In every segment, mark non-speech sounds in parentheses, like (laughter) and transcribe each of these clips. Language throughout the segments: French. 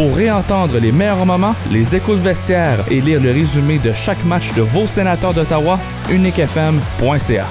Pour réentendre les meilleurs moments, les échos de vestiaire et lire le résumé de chaque match de vos sénateurs d'Ottawa, uniquefm.ca.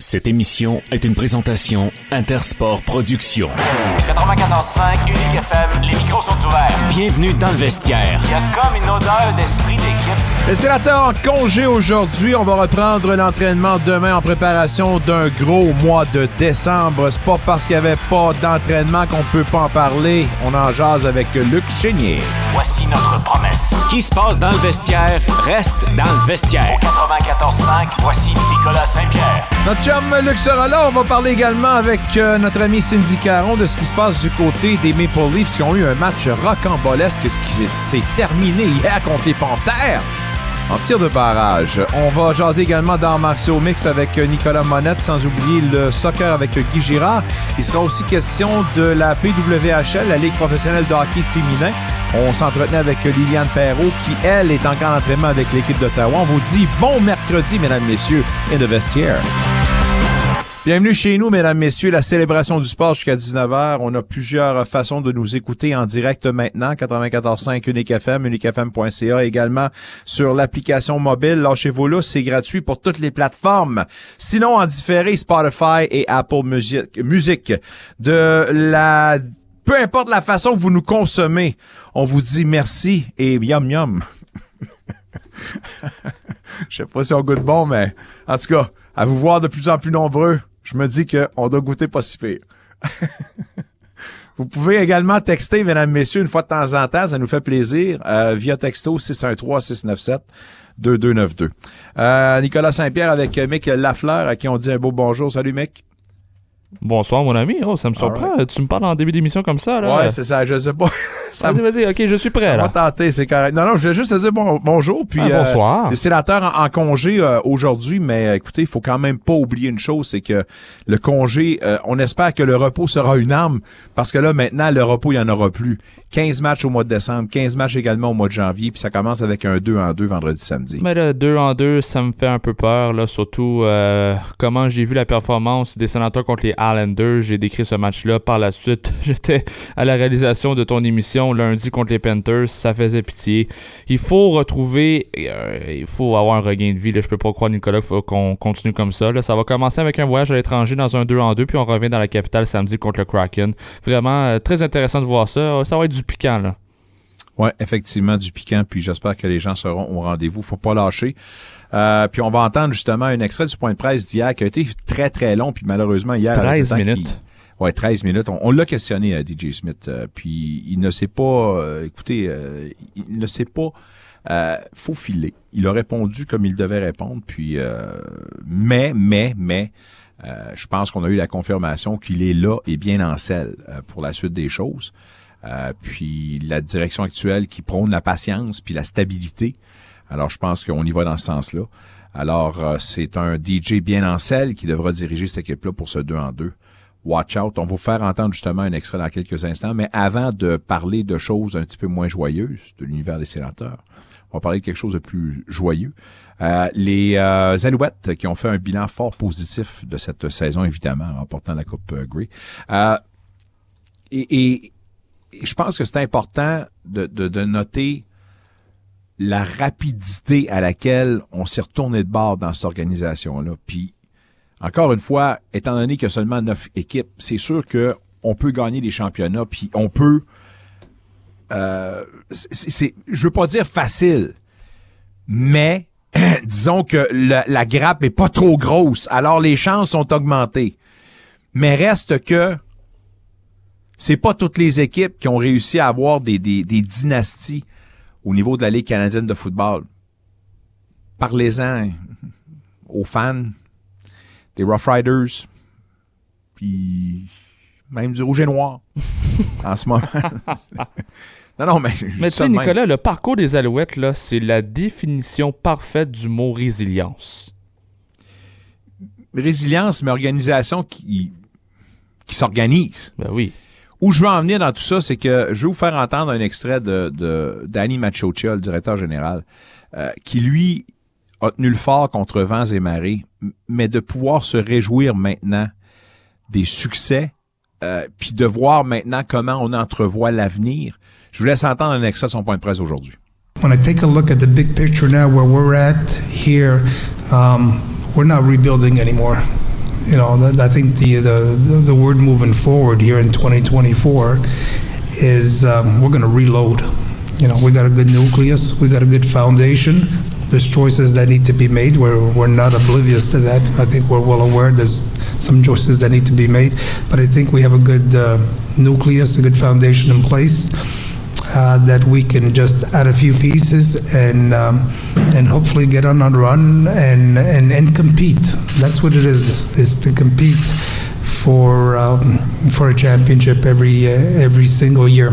Cette émission est une présentation Intersport Productions. 94.5 Unique FM, les micros sont ouverts. Bienvenue dans le vestiaire. Il y a comme une odeur d'esprit d'équipe. Les sénateurs en congé aujourd'hui. On va reprendre l'entraînement demain en préparation d'un gros mois de décembre. C'est pas parce qu'il n'y avait pas d'entraînement qu'on peut pas en parler. On en jase avec Luc Chénier. Voici notre promesse. Ce qui se passe dans le vestiaire reste dans le vestiaire. 94.5, voici Nicolas Saint-Pierre. Notre chum Luc sera là. On va parler également avec euh, notre ami Cindy Caron de ce qui se passe du côté des Maple Leafs qui ont eu un match rocambolesque qui s'est terminé hier contre les Panthères en tir de barrage. On va jaser également dans Marceau Mix avec Nicolas Monette, sans oublier le soccer avec Guy Girard. Il sera aussi question de la PWHL, la Ligue professionnelle de hockey féminin. On s'entretenait avec Liliane Perrault, qui, elle, est encore en entraînement avec l'équipe d'Ottawa. On vous dit bon mercredi, mesdames, messieurs, in the vestiaire. Bienvenue chez nous, mesdames, messieurs, la célébration du sport jusqu'à 19h. On a plusieurs façons de nous écouter en direct maintenant. 94.5 Unique FM, uniquefm.ca, également sur l'application mobile. Lâchez-vous là, c'est gratuit pour toutes les plateformes. Sinon, en différé, Spotify et Apple Music. Music. De la peu importe la façon que vous nous consommez, on vous dit merci et yum yum. (laughs) Je sais pas si on goûte bon, mais en tout cas, à vous voir de plus en plus nombreux, je me dis qu'on doit goûter pas si pire. (laughs) Vous pouvez également texter, mesdames, messieurs, une fois de temps en temps, ça nous fait plaisir, euh, via texto 613-697-2292. Euh, Nicolas Saint-Pierre avec Mick Lafleur, à qui on dit un beau bonjour. Salut, Mick. Bonsoir, mon ami. Oh, ça me surprend. Tu me parles en début d'émission comme ça, là. Ouais, c'est ça. Je sais pas. (laughs) vas-y, vas-y. OK, je suis prêt, ça là. va tenter, c'est correct. Non, non, je vais juste te dire bon, bonjour. Puis, Ah, bonsoir. euh, les sénateurs en, en congé euh, aujourd'hui, mais euh, écoutez, il faut quand même pas oublier une chose, c'est que le congé, euh, on espère que le repos sera une arme, parce que là, maintenant, le repos, il y en aura plus. 15 matchs au mois de décembre, 15 matchs également au mois de janvier, puis ça commence avec un 2 en 2 vendredi, samedi. Mais là, deux en deux, ça me fait un peu peur, là. Surtout, euh, comment j'ai vu la performance des sénateurs contre les Islanders. J'ai décrit ce match-là. Par la suite, (laughs) j'étais à la réalisation de ton émission lundi contre les Panthers. Ça faisait pitié. Il faut retrouver, euh, il faut avoir un regain de vie, là. Je peux pas croire, Nicolas, faut qu'on continue comme ça, là. Ça va commencer avec un voyage à l'étranger dans un 2 en 2, puis on revient dans la capitale samedi contre le Kraken. Vraiment, euh, très intéressant de voir ça. Ça va être du piquant, là. Ouais, effectivement, du piquant, puis j'espère que les gens seront au rendez-vous. Faut pas lâcher. Euh, puis on va entendre justement un extrait du point de presse d'hier qui a été très, très long, puis malheureusement, hier... avec 13 le temps minutes. Ouais, 13 minutes. On, on l'a questionné à DJ Smith, euh, puis il ne sait pas... euh, écoutez, euh, il ne sait pas euh, faufiler. Il a répondu comme il devait répondre, puis... euh, mais, mais, mais... euh, je pense qu'on a eu la confirmation qu'il est là et bien en selle euh, pour la suite des choses. Euh, puis la direction actuelle qui prône la patience puis la stabilité. Alors je pense qu'on y va dans ce sens-là. Alors euh, c'est un DJ bien en selle qui devra diriger cette équipe-là pour ce 2 en 2. Watch out. On va vous faire entendre justement un extrait dans quelques instants. Mais avant de parler de choses un petit peu moins joyeuses de l'univers des sénateurs, on va parler de quelque chose de plus joyeux. Euh, les euh, Alouettes qui ont fait un bilan fort positif de cette saison, évidemment, en remportant la Coupe euh, Grey. Et, je pense que c'est important de noter la rapidité à laquelle on s'est retourné de bord dans cette organisation-là. Puis, encore une fois, étant donné qu'il y a seulement neuf équipes, c'est sûr que on peut gagner des championnats, puis on peut... Euh, c'est, je veux pas dire facile, mais (clears throat) disons que la, grappe est pas trop grosse, alors les chances sont augmentées. Mais reste que c'est pas toutes les équipes qui ont réussi à avoir des dynasties au niveau de la Ligue canadienne de football. Parlez-en aux fans des Rough Riders, puis même du Rouge et Noir (laughs) en ce moment. non, non, mais... Mais tu sais, même. Nicolas, le parcours des Alouettes, là, c'est la définition parfaite du mot résilience. Résilience, mais organisation qui, qui s'organise. Ben oui. Où je veux en venir dans tout ça, c'est que je vais vous faire entendre un extrait de, de Danny Machocha, le directeur général, euh, qui lui a tenu le fort contre vents et marées, mais de pouvoir se réjouir maintenant des succès euh, puis de voir maintenant comment on entrevoit l'avenir. Je vous laisse entendre un extrait de son point de presse aujourd'hui. When I take a look at the big picture now, where we're at here, um, we're not rebuilding anymore. You know, I think the, the the word moving forward here in 2024 is um, we're going to reload. You know, we got a good nucleus, we got a good foundation. There's choices that need to be made. We're we're not oblivious to that. I think we're well aware there's some choices that need to be made, but I think we have a good uh, nucleus, a good foundation in place. That we can just add a few pieces and um, and hopefully get on a run and, and and compete. That's what it is: is to compete for um, for a championship every uh, every single year.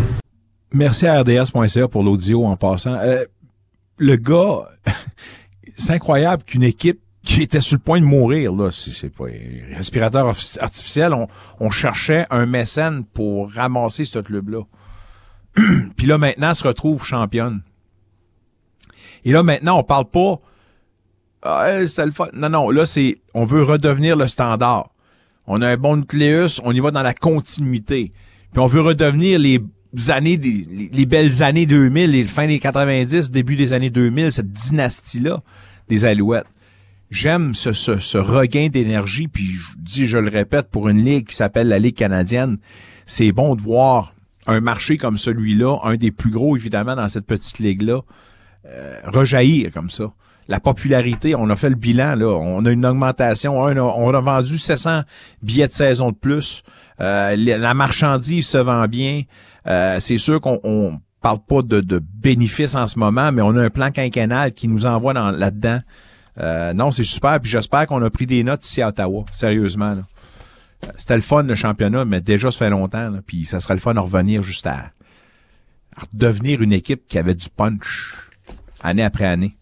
Merci à RDS.ca pour l'audio en passant. Euh, le gars, (laughs) c'est incroyable qu'une équipe qui était sur le point de mourir, là, c'est pas un respirateur artificiel, on, on cherchait un mécène pour ramasser ce club-là. (clears throat) Puis là, maintenant, elle se retrouve championne. Et là, maintenant, on parle pas. Ah, le fun. Non, non, là, c'est. On veut redevenir le standard. On a un bon nucléus, on y va dans la continuité. Puis on veut redevenir les années, les, belles années 2000, les fin des 90, début des années 2000, cette dynastie-là des Alouettes. J'aime ce, ce, ce regain d'énergie, puis je dis, je le répète, pour une ligue qui s'appelle la Ligue canadienne, c'est bon de voir un marché comme celui-là, un des plus gros évidemment dans cette petite ligue-là, euh, rejaillir comme ça. La popularité, on a fait le bilan, là, on a une augmentation, on a, vendu 700 billets de saison de plus, euh, la marchandise se vend bien, euh, c'est sûr qu'on on parle pas de, de, bénéfices en ce moment, mais on a un plan quinquennal qui nous envoie là-dedans. non, c'est super, puis j'espère qu'on a pris des notes ici à Ottawa, sérieusement. Là c'était le fun le championnat, mais déjà ça fait longtemps. puis ça serait le fun de revenir juste à, devenir une équipe qui avait du punch année après année.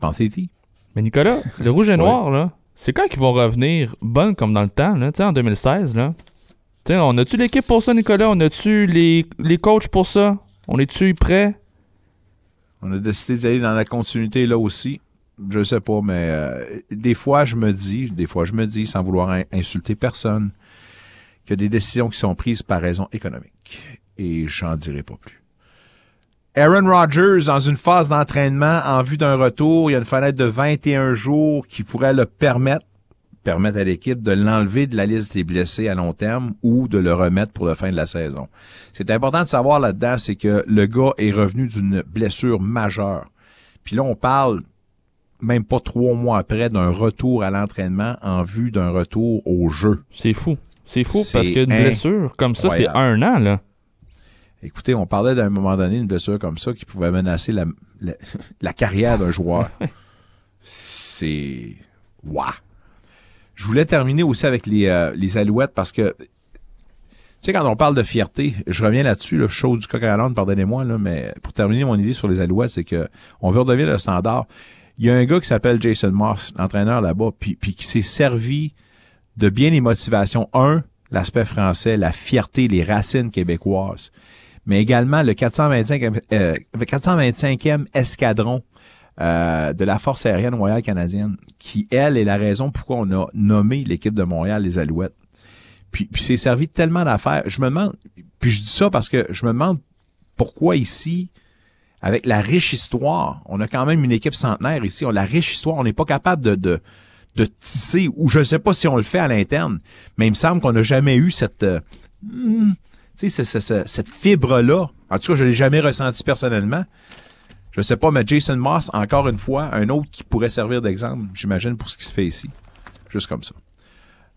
Pensez-y. Mais Nicolas, le rouge et noir, là, c'est quand qu'ils vont revenir bonnes comme dans le temps, là, en 2016, là? T'sais, on a-tu l'équipe pour ça, Nicolas? On a-tu les, les coachs pour ça? On est-tu prêts? On a décidé d'aller dans la continuité là aussi je sais pas, mais euh, des fois, je me dis, des fois, je me dis, sans vouloir insulter personne, que des décisions qui sont prises par raison économique. Et j'en dirai pas plus. Aaron Rodgers, dans une phase d'entraînement en vue d'un retour, il y a une fenêtre de 21 jours qui pourrait le permettre, permettre à l'équipe de l'enlever de la liste des blessés à long terme ou de le remettre pour la fin de la saison. C'est important de savoir là-dedans, c'est que le gars est revenu d'une blessure majeure. Puis là, on parle même pas trois mois après, d'un retour à l'entraînement en vue d'un retour au jeu. C'est fou. C'est fou parce qu'une blessure comme ça, c'est un an, là. Écoutez, on parlait d'un moment donné d'une blessure comme ça qui pouvait menacer la, la, carrière d'un joueur. (laughs) c'est. Waouh! Je voulais terminer aussi avec les, euh, les alouettes parce que tu sais, quand on parle de fierté, je reviens là-dessus, le show du coq à pardonnez-moi, là, mais pour terminer mon idée sur les Alouettes, c'est que on veut redevenir le standard. Il y a un gars qui s'appelle Jason Moss, l'entraîneur là-bas, puis, qui s'est servi de bien les motivations. Un, l'aspect français, la fierté, les racines québécoises, mais également le 425, euh, 425e escadron euh, de la Force aérienne royale canadienne, qui, elle, est la raison pourquoi on a nommé l'équipe de Montréal les Alouettes. Puis, puis c'est servi tellement d'affaires. Je me demande, puis je dis ça parce que je me demande pourquoi ici, avec la riche histoire, on a quand même une équipe centenaire ici, on a la riche histoire, on n'est pas capable de, de, tisser, ou je ne sais pas si on le fait à l'interne, mais il me semble qu'on n'a jamais eu cette, euh, hmm, sais, cette fibre-là. En tout cas, je ne l'ai jamais ressenti personnellement. Je sais pas, mais Jason Moss, encore une fois, un autre qui pourrait servir d'exemple, j'imagine, pour ce qui se fait ici. Juste comme ça.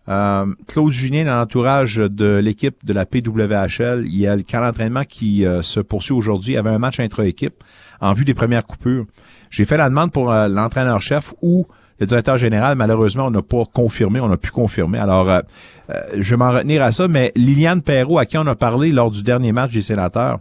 Euh, Claude Julien, dans l'entourage de l'équipe de la PWHL, il y a le camp qui euh, se poursuit aujourd'hui. Il y avait un match intra-équipe en vue des premières coupures. J'ai fait la demande pour euh, l'entraîneur-chef ou le directeur général. Malheureusement, on n'a pas confirmé, on n'a pu confirmer. Alors, je vais m'en retenir à ça. Mais Liliane Perrault, à qui on a parlé lors du dernier match des sénateurs,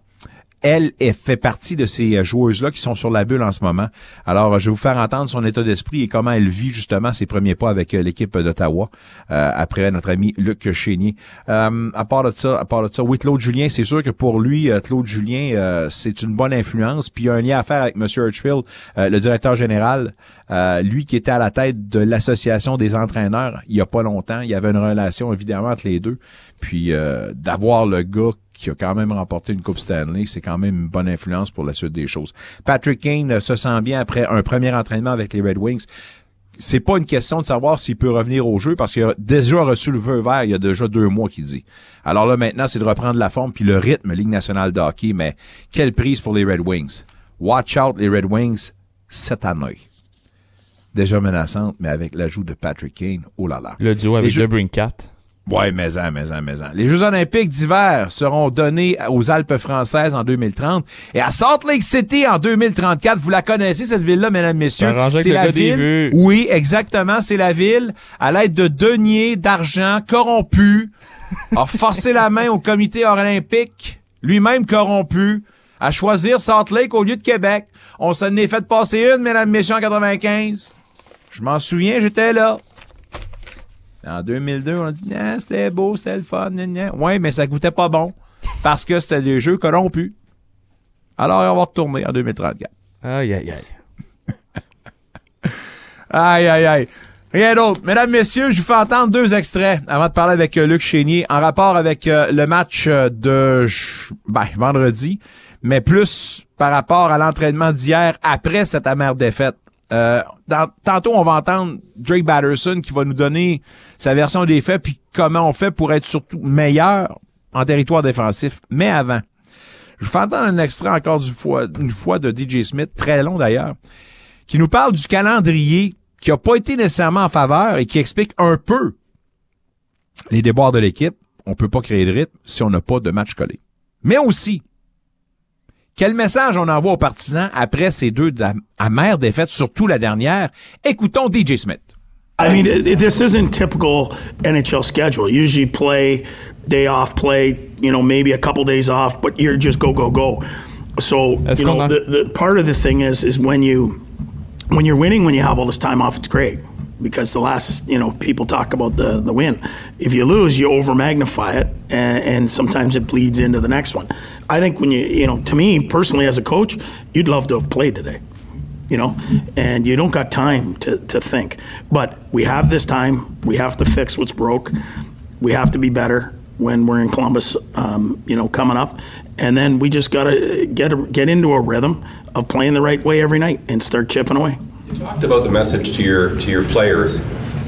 elle, elle fait partie de ces joueuses-là qui sont sur la bulle en ce moment. Alors, je vais vous faire entendre son état d'esprit et comment elle vit justement ses premiers pas avec l'équipe d'Ottawa après notre ami Luc Chénier. à part de ça, à part de ça, oui, Claude Julien, c'est sûr que pour lui, Claude Julien, c'est une bonne influence. Puis il y a un lien à faire avec M. Hirschfield, le directeur général, lui qui était à la tête de l'association des entraîneurs il y a pas longtemps. Il y avait une relation évidemment entre les deux. Puis d'avoir le gars qui a quand même remporté une Coupe Stanley, c'est quand même une bonne influence pour la suite des choses. Patrick Kane se sent bien après un premier entraînement avec les Red Wings. C'est pas une question de savoir s'il peut revenir au jeu parce qu'il a déjà reçu le vœu vert il y a déjà deux mois qu'il dit. Alors là maintenant c'est de reprendre la forme puis le rythme Ligue nationale de hockey, mais quelle prise pour les Red Wings. Watch out les Red Wings cette année. Déjà menaçante, mais avec l'ajout de Patrick Kane, oh là là. Le duo avec le Brinkat. Ouais, mais en, mais en, mais en. Les Jeux olympiques d'hiver seront donnés aux Alpes françaises en 2030 et à Salt Lake City en 2034. Vous la connaissez cette ville-là, mesdames, messieurs? C'est la ville. Oui, exactement, c'est la ville à l'aide de deniers d'argent corrompus a forcé la main au comité olympique, lui-même corrompu, à choisir Salt Lake au lieu de Québec. On s'en est fait passer une, mesdames, messieurs, en 95. Je m'en souviens, j'étais là. En 2002, on a dit, c'était beau, c'était le fun. Oui, mais ça goûtait pas bon parce que c'était des jeux corrompus. Alors, on va retourner en 2034. Aïe, aïe, aïe. (laughs) aïe, aïe, aïe. Rien d'autre. Mesdames, messieurs, je vous fais entendre deux extraits avant de parler avec euh, Luc Chénier en rapport avec euh, le match euh, de ben, vendredi, mais plus par rapport à l'entraînement d'hier après cette amère défaite. Euh, tantôt, on va entendre Drake Batterson qui va nous donner sa version des faits puis comment on fait pour être surtout meilleur en territoire défensif. Mais avant, je vous fais entendre un extrait encore du fois, une fois de DJ Smith, très long d'ailleurs, qui nous parle du calendrier qui n'a pas été nécessairement en faveur et qui explique un peu les déboires de l'équipe. On peut pas créer de rythme si on n'a pas de match collé. Mais aussi, quel message on envoie aux partisans après ces deux amères défaites, surtout la dernière? Écoutons DJ Smith. I mean, this isn't typical NHL schedule. Usually play, day off, play, you know, maybe a couple days off, but you're just go, go, go. So, you know, the, the part of the thing is, is when you, when you're winning, when you have all this time off, it's great because the last, you know, people talk about the, the win. If you lose, you over magnify it, and, and, sometimes it bleeds into the next one. I think when you, you know, to me personally as a coach, you'd love to have played today, you know, and you don't got time to, to think. But we have this time. We have to fix what's broke. We have to be better when we're in Columbus, um, you know, coming up. And then we just got to get a, get into a rhythm of playing the right way every night and start chipping away. You talked about the message to your to your players.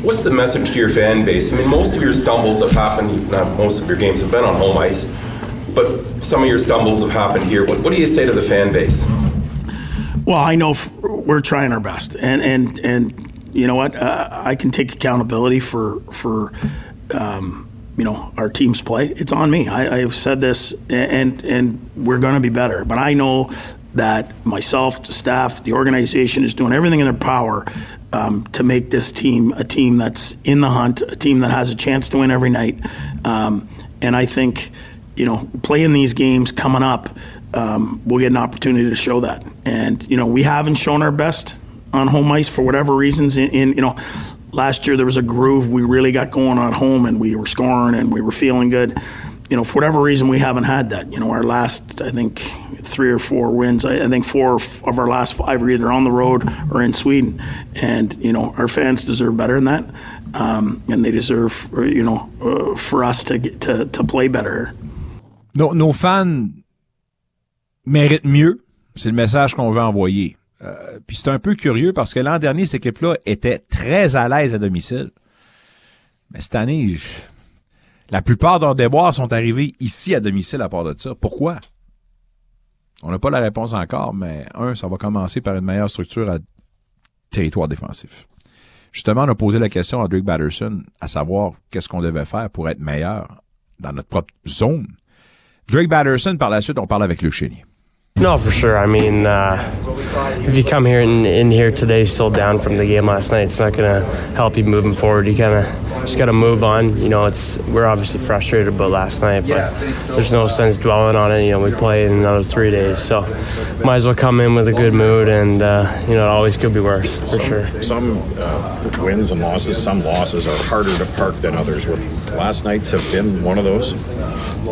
What's the message to your fan base? I mean, most of your stumbles have happened. Not most of your games have been on home ice, but some of your stumbles have happened here. What, what do you say to the fan base? Well, I know f- we're trying our best, and and and you know what? Uh, I can take accountability for for. Um, you know our team's play. It's on me. I, have said this, and and we're going to be better. But I know that myself, the staff, the organization is doing everything in their power um, to make this team a team that's in the hunt, a team that has a chance to win every night. Um, and I think, you know, playing these games coming up, um, we'll get an opportunity to show that. And you know, we haven't shown our best on home ice for whatever reasons. In, in you know, last year there was a groove we really got going on home, and we were scoring and we were feeling good you know, for whatever reason, we haven't had that. You know, our last, I think, three or four wins, I, I, think four of our last five are either on the road or in Sweden. And, you know, our fans deserve better than that. Um, and they deserve, you know, uh, for us to, get, to, to play better. Nos, nos fans méritent mieux. C'est le message qu'on veut envoyer. Euh, puis c'est un peu curieux parce que l'an dernier, cette équipe-là était très à l'aise à domicile. Mais cette année, La plupart leurs déboires sont arrivés ici à domicile à part de ça. Pourquoi? On n'a pas la réponse encore, mais un, ça va commencer par une meilleure structure à territoire défensif. Justement, on a posé la question à Drake Batterson à savoir qu'est-ce qu'on devait faire pour être meilleur dans notre propre zone. Drake Batterson, par la suite, on parle avec le Chénier. No, for sure. I mean, uh, if you come here and in here today still down from the game last night, it's not going to help you moving forward. You kind of just got to move on. You know, it's we're obviously frustrated about last night, but there's no sense dwelling on it. You know, we play in another three days, so might as well come in with a good mood, and uh, you know, it always could be worse for some, sure. Some uh, wins and losses, some losses are harder to park than others. Would last nights have been one of those?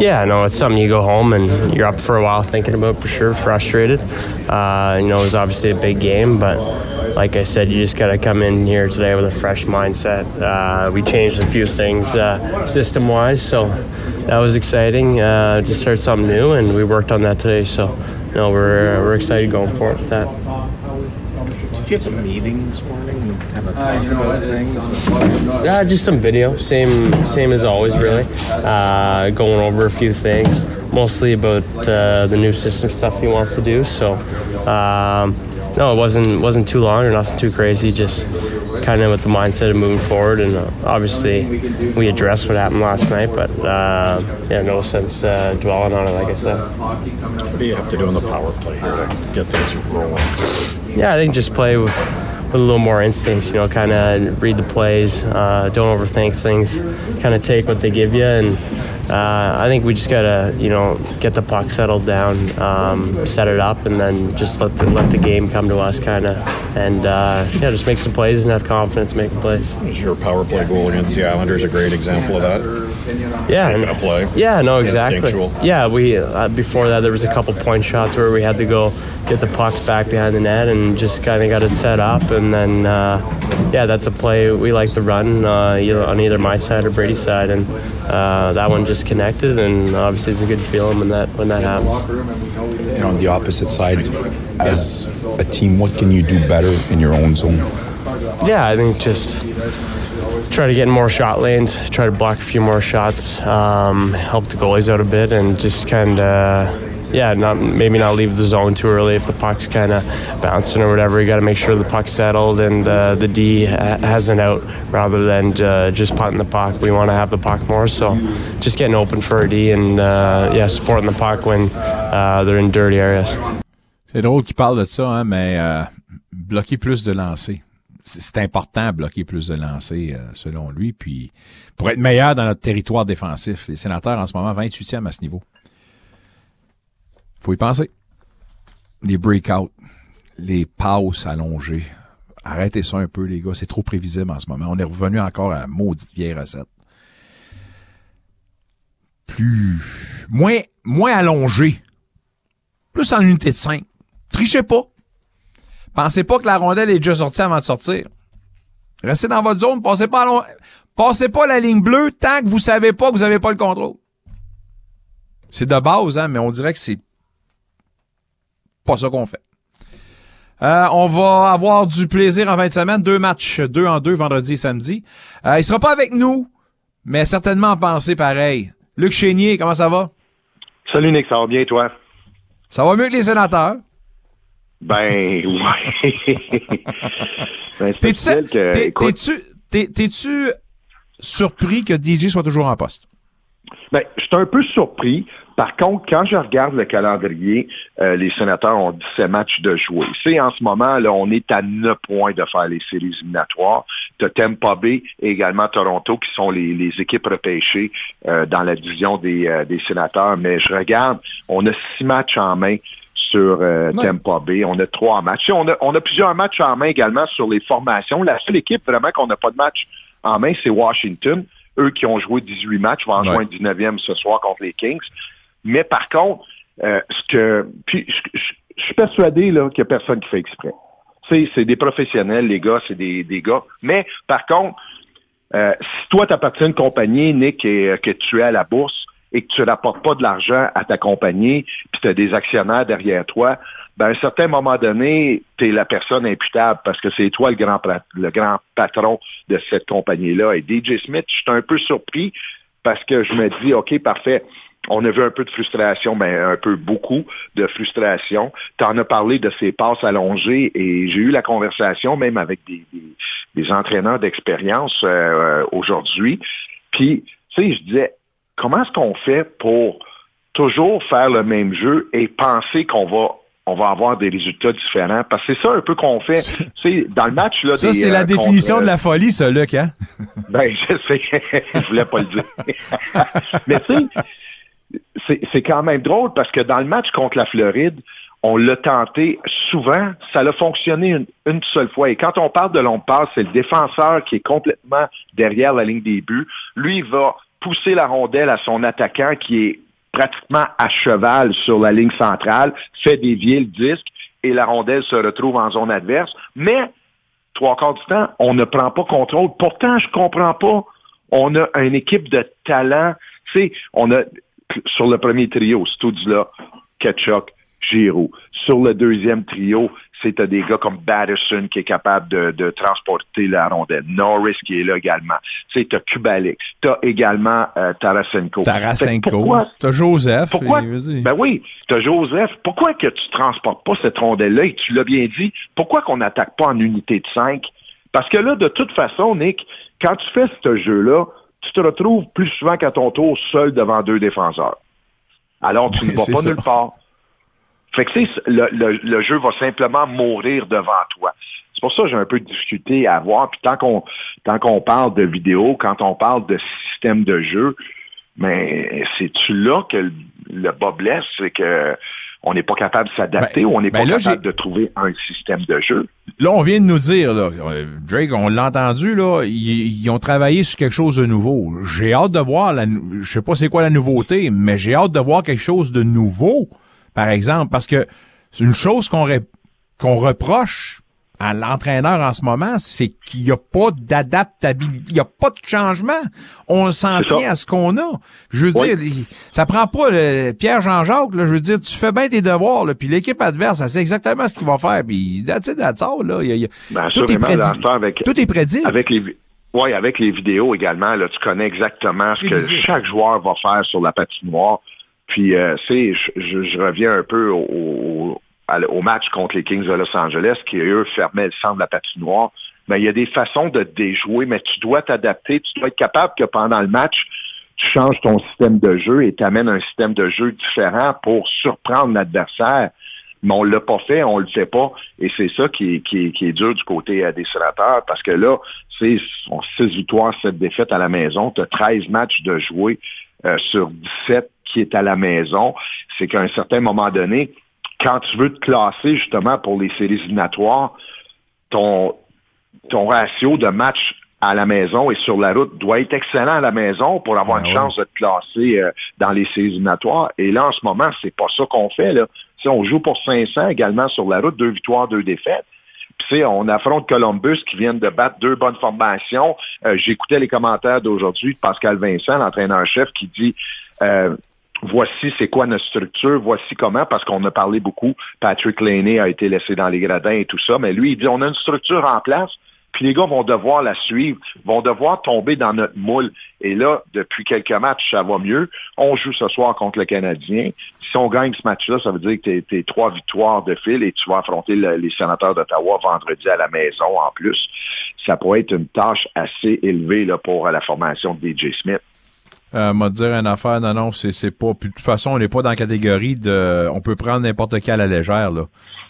Yeah, no, it's something you go home and you're up for a while thinking about for sure, frustrated. Uh, you know, it was obviously a big game, but like I said, you just got to come in here today with a fresh mindset. Uh, we changed a few things uh, system wise, so that was exciting uh, to start something new, and we worked on that today. So, you know, we're, we're excited going forward with that. Did you have a meeting this morning and kind of talk about things? Yeah, just some video, same same as always, really. Uh, going over a few things, mostly about uh, the new system stuff he wants to do. So, um, no, it wasn't wasn't too long or nothing too crazy. Just kind of with the mindset of moving forward, and uh, obviously we addressed what happened last night, but uh, yeah, no sense uh, dwelling on it. Like I said. What do you have to do in the power play here to get things rolling? Yeah, I think just play with, with a little more instincts. You know, kind of read the plays, uh, don't overthink things, kind of take what they give you, and uh, I think we just gotta, you know, get the puck settled down, um, set it up, and then just let the, let the game come to us, kind of, and uh, yeah, just make some plays and have confidence making plays. Is your power play goal against the Islanders a great example of that? Yeah, Making a play. Yeah, no, exactly. Yeah, we uh, before that there was a couple point shots where we had to go get the pucks back behind the net and just kind of got it set up, and then uh, yeah, that's a play we like to run uh, either on either my side or Brady's side, and uh, that one just connected, and obviously it's a good feeling when that when that happens. And on the opposite side, as a team, what can you do better in your own zone? Yeah, I think just try to get in more shot lanes, try to block a few more shots, um, help the goalies out a bit, and just kind of. Yeah, not maybe not leave the zone too early if the puck's kind of bouncing or whatever. You got to make sure the puck's settled and uh, the D ha- has an out rather than uh, just punting the puck. We want to have the puck more, so just getting open for a D and uh, yeah, supporting the puck when uh, they're in dirty areas. C'est drôle qu'il parle de ça, hein, mais euh, bloquer plus de lancers. C'est important, bloquer plus de lancers, euh, selon lui. Puis, pour être meilleur dans notre territoire défensif, les sénateurs, en ce moment, 28e à ce niveau. Faut y penser. Les breakouts, les passes allongées. Arrêtez ça un peu, les gars. C'est trop prévisible en ce moment. On est revenu encore à maudite vieille recette. Plus. Moins, moins allongé. Plus en unité de 5. Trichez pas. Pensez pas que la rondelle est déjà sortie avant de sortir. Restez dans votre zone. Passez pas, long- passez pas la ligne bleue tant que vous savez pas que vous avez pas le contrôle. C'est de base, hein, mais on dirait que c'est pas ça qu'on fait. Euh, on va avoir du plaisir en fin de semaine. Deux matchs, deux en deux, vendredi et samedi. Euh, il sera pas avec nous, mais certainement en pensée pareil. Luc Chénier, comment ça va? Salut Nick, ça va bien toi? Ça va mieux que les sénateurs. Ben (laughs) ouais. ben, que, t'es-tu surpris que DJ soit toujours en poste? ben, je suis un peu surpris. Par contre, quand je regarde le calendrier, euh, les sénateurs ont 17 matchs de jouer. C'est en ce moment, là, on est à 9 points de faire les séries éliminatoires. Tu Tampa Bay et également Toronto qui sont les, les équipes repêchées euh, dans la division des, euh, des sénateurs. Mais je regarde, on a six matchs en main sur Ouais. Tampa Bay. On a trois matchs. Et On a, on a plusieurs matchs en main également sur les formations. La seule équipe vraiment qu'on n'a pas de match en main, c'est Washington. Eux qui ont joué 18 matchs vont en Ouais. jouer un 19e ce soir contre les Kings. Mais par contre, euh. Puis je, suis persuadé là, qu'il n'y a personne qui fait exprès. C'est, c'est des professionnels, les gars, c'est des, des gars. Mais par contre, euh, si toi, tu appartiens à une compagnie, Nick, et euh, que tu es à la bourse et que tu ne rapportes pas de l'argent à ta compagnie, puis tu as des actionnaires derrière toi, ben, à un certain moment donné, tu es la personne imputable parce que c'est toi le grand, le grand patron de cette compagnie-là. Et DJ Smith, je suis un peu surpris parce que je me dis, OK, parfait. On a vu un peu de frustration, mais un peu beaucoup de frustration. Tu en as parlé de ces passes allongées et j'ai eu la conversation même avec des, des- des entraîneurs d'expérience euh, aujourd'hui. Puis, tu sais, je disais, comment est-ce qu'on fait pour toujours faire le même jeu et penser qu'on va on va avoir des résultats différents? Parce que c'est ça un peu qu'on fait. C'est dans le match là. Ça, c'est euh, la définition contre- de la folie, ça, Luc, hein? Ben, je sais, (laughs) je voulais pas le dire. (laughs) Mais tu sais, c'est- quand même drôle parce que dans le match contre la Floride, on l'a tenté souvent, ça a fonctionné une, seule fois. Et quand on parle de long passe, c'est le défenseur qui est complètement derrière la ligne des buts. Lui, il va pousser la rondelle à son attaquant qui est pratiquement à cheval sur la ligne centrale, fait dévier le disque et la rondelle se retrouve en zone adverse. Mais trois quarts du temps, on ne prend pas contrôle. Pourtant, je comprends pas. On a une équipe de talent. Tu sais, on a sur le premier trio, là, Ketchuk, Giroud. Sur le deuxième trio, c'est t'as des gars comme Batterson qui est capable de, de transporter la rondelle. Norris qui est là également. Tu sais, t'as Kubalix. T'as également euh, Tarasenko. Tarasenko. pourquoi- T'as Joseph. pourquoi? et. Ben oui, t'as Joseph. Pourquoi que tu transportes pas cette rondelle-là? Et tu l'as bien dit, pourquoi qu'on n'attaque pas en unité de 5? Parce que là, de toute façon, Nick, quand tu fais ce jeu-là, tu te retrouves plus souvent qu'à ton tour seul devant deux défenseurs. Alors, tu ne (laughs) vas pas ça. nulle part. Fait que le, le- le jeu va simplement mourir devant toi. C'est pour ça que j'ai un peu de difficulté à voir. Puis tant qu'on tant qu'on parle de vidéo, quand on parle de système de jeu, mais c'est-tu là que le, le bas blesse, c'est que on n'est pas capable de s'adapter Ben- ou on n'est ben pas là, capable de trouver un système de jeu. Là, on vient de nous dire, là, euh, Drake, on l'a entendu, là, ils, ils ont travaillé sur quelque chose de nouveau. J'ai hâte de voir, la, je sais pas c'est quoi la nouveauté, mais j'ai hâte de voir quelque chose de nouveau, par exemple, parce que c'est une chose qu'on ré- qu'on reproche à l'entraîneur en ce moment, c'est qu'il n'y a pas d'adaptabilité, il n'y a pas de changement. On s'en tient à ce qu'on a. Je veux Oui. dire, ça prend pas le Pierre Jean-Jacques, là, je veux dire, tu fais bien tes devoirs, là, puis l'équipe adverse, elle sait exactement ce qu'il va faire, puis that's it, that's all, là. Il y a- il y a- Ben, tout, est prédit, avec, tout est prédit. avec les ouais, avec les vidéos également, là, tu connais exactement ce que chaque joueur va faire sur la patinoire. Puis, euh, c'est, je, je- je reviens un peu au, au- au match contre les Kings de Los Angeles, qui eux fermaient le centre de la patinoire. Mais il y a des façons de déjouer, mais tu dois t'adapter, tu dois être capable que pendant le match, tu changes ton système de jeu et tu amènes un système de jeu différent pour surprendre l'adversaire. Mais on l'a pas fait, on le fait pas. Et c'est ça qui est, qui, qui est dur du côté euh, des sénateurs, parce que là, c'est 6 victoires, 7 défaites à la maison. Tu as 13 matchs de jouer euh, sur 17 qui est à la maison. C'est qu'à un certain moment donné, quand tu veux te classer justement pour les séries éliminatoires, ton, ton ratio de matchs à la maison et sur la route doit être excellent à la maison pour avoir Ah une ouais. chance de te classer euh, dans les séries éliminatoires. Et là, en ce moment, c'est pas ça qu'on fait. Là. Si on joue pour 500 également sur la route, deux victoires, deux défaites. Puis, on affronte Columbus qui viennent de battre deux bonnes formations. Euh, J'écoutais les commentaires d'aujourd'hui de Pascal Vincent, l'entraîneur-chef, qui dit euh, voici c'est quoi notre structure, voici comment, parce qu'on a parlé beaucoup. Patrick Laney a été laissé dans les gradins et tout ça, mais lui, il dit on a une structure en place, puis les gars vont devoir la suivre, vont devoir tomber dans notre moule. Et là, depuis quelques matchs, ça va mieux. On joue ce soir contre le Canadien. Si on gagne ce match-là, ça veut dire que tu trois victoires de fil et tu vas affronter le- les sénateurs d'Ottawa vendredi à la maison en plus. Ça pourrait être une tâche assez élevée pour la formation de DJ Smith. Euh, m'a dire une affaire, non, non, c'est, c'est pas. Puis de toute façon, on n'est pas dans la catégorie de. On peut prendre n'importe quel à la légère, là.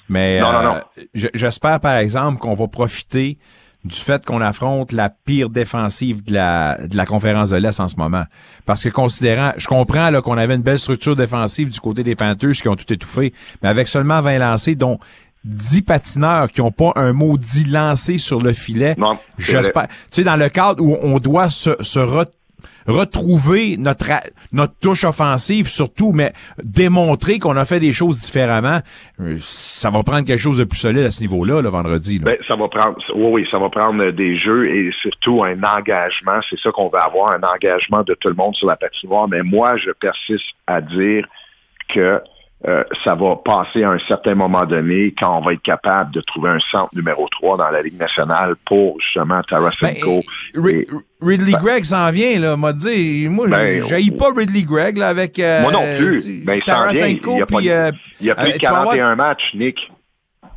Mais Non, euh, non. j'espère, par exemple, qu'on va profiter du fait qu'on affronte la pire défensive de la, de la conférence de l'Est en ce moment. Parce que considérant, je comprends là, qu'on avait une belle structure défensive du côté des Panthers qui ont tout étouffé, mais avec seulement 20 lancés, dont 10 patineurs qui n'ont pas un maudit lancé sur le filet, Non, j'espère. Tu sais, dans le cadre où on doit se, se re- retrouver notre notre touche offensive surtout, mais démontrer qu'on a fait des choses différemment, euh, ça va prendre quelque chose de plus solide à ce niveau-là, le vendredi. là. Ben, ça va prendre, oui, oui, ça va prendre euh, des jeux et surtout un engagement. C'est ça qu'on veut avoir, un engagement de tout le monde sur la patinoire. Mais moi, je persiste à dire que euh, ça va passer à un certain moment donné quand on va être capable de trouver un centre numéro 3 dans la Ligue nationale pour justement Tarasenko. Ben, Et- Ridley Gregg s'en vient, là, m'a dit. Moi, Ben, j'haïs pas Ridley Gregg, là, avec. euh, moi non plus. sais, Ben. Tarasenko, Il y a, pas puis, de- euh, il y a plus euh, de tu vas avoir- 41 matchs, Nick.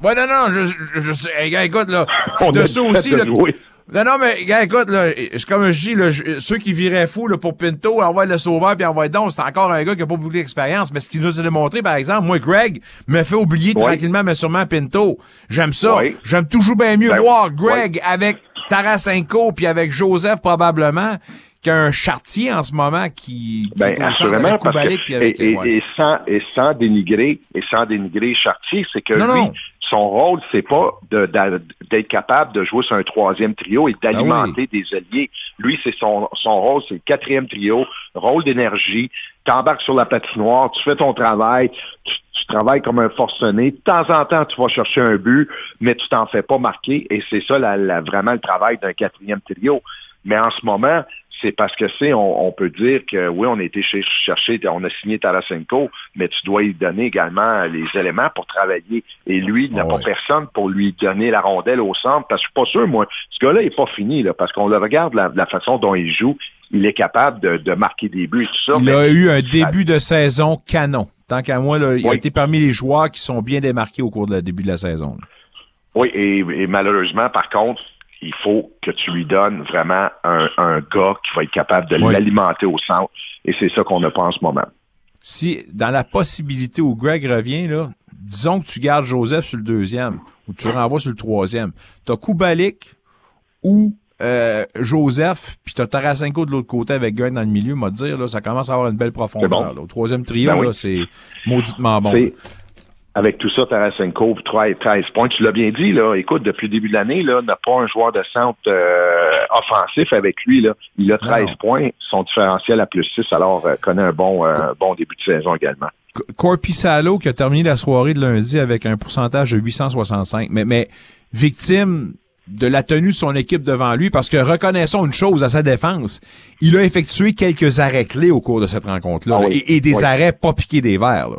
Ouais, non, non, je, je, je écoute, là, (laughs) je On suis dessus aussi, là. jouer. Non, non, mais gars, écoute, là, c'est comme je dis, là, ceux qui viraient fou là, pour Pinto, envoie le sauveur puis envoie donc, c'est encore un gars qui a pas beaucoup d'expérience. Mais ce qu'il nous a démontré, par exemple, moi, Greg, me fait oublier tranquillement, mais sûrement Pinto. J'aime ça. Ouais. J'aime toujours bien mieux Ben, voir Greg avec Tarasenko puis avec Joseph probablement qu'un chartier en ce moment qui, qui Ben, est assurément, parce que, avec, et, et- ouais. et sans, et sans dénigrer, et sans dénigrer Chartier, c'est que Non, lui, non. son rôle, c'est pas d'être capable de jouer sur un troisième trio et d'alimenter des alliés. Lui, c'est son, son rôle, c'est le quatrième trio, rôle d'énergie, t'embarques sur la patinoire, tu fais ton travail, tu, tu travailles comme un forcené. De temps en temps, tu vas chercher un but, mais tu t'en fais pas marquer, et c'est ça la- la- vraiment le travail d'un quatrième trio. Mais en ce moment, c'est parce que c'est, on, on peut dire que oui, on a été chercher, on a signé Tarasenko, mais tu dois lui donner également les éléments pour travailler. Et lui, il n'a pas personne pour lui donner la rondelle au centre, parce que je suis pas sûr, moi, ce gars-là n'est pas fini, là, parce qu'on le regarde la, la façon dont il joue, il est capable de, de marquer des buts et tout ça. Il mais a eu un début de saison canon. Tant qu'à moi, là, il a été parmi les joueurs qui sont bien démarqués au cours du début de la saison. là. Oui, et, et malheureusement, par contre, il faut que tu lui donnes vraiment un, un gars qui va être capable de Oui. l'alimenter au centre. Et c'est ça qu'on n'a pas en ce moment. Si, dans la possibilité où Greg revient, là, disons que tu gardes Joseph sur le deuxième ou tu renvoies sur le troisième, t'as Kubalik ou euh, Joseph, puis t'as Tarasenko de l'autre côté avec Greg dans le milieu, m'a dire, là, ça commence à avoir une belle profondeur. C'est bon. là. Au troisième trio, Ben oui. c'est mauditement bon. Avec tout ça, Tarasenko, 13, 13 points. Tu l'as bien dit, là. Écoute, depuis le début de l'année, là, n'a pas un joueur de centre euh, offensif avec lui, là. Il a 13 Non. points. Son différentiel à plus 6, alors euh, connaît un bon, euh, bon début de saison également. Corpi Salo qui a terminé la soirée de lundi avec un pourcentage de 865, mais, mais victime de la tenue de son équipe devant lui, parce que reconnaissons une chose à sa défense, il a effectué quelques arrêts clés au cours de cette rencontre-là, Ah oui. et, et des Oui. arrêts pas piqués des verres. Là.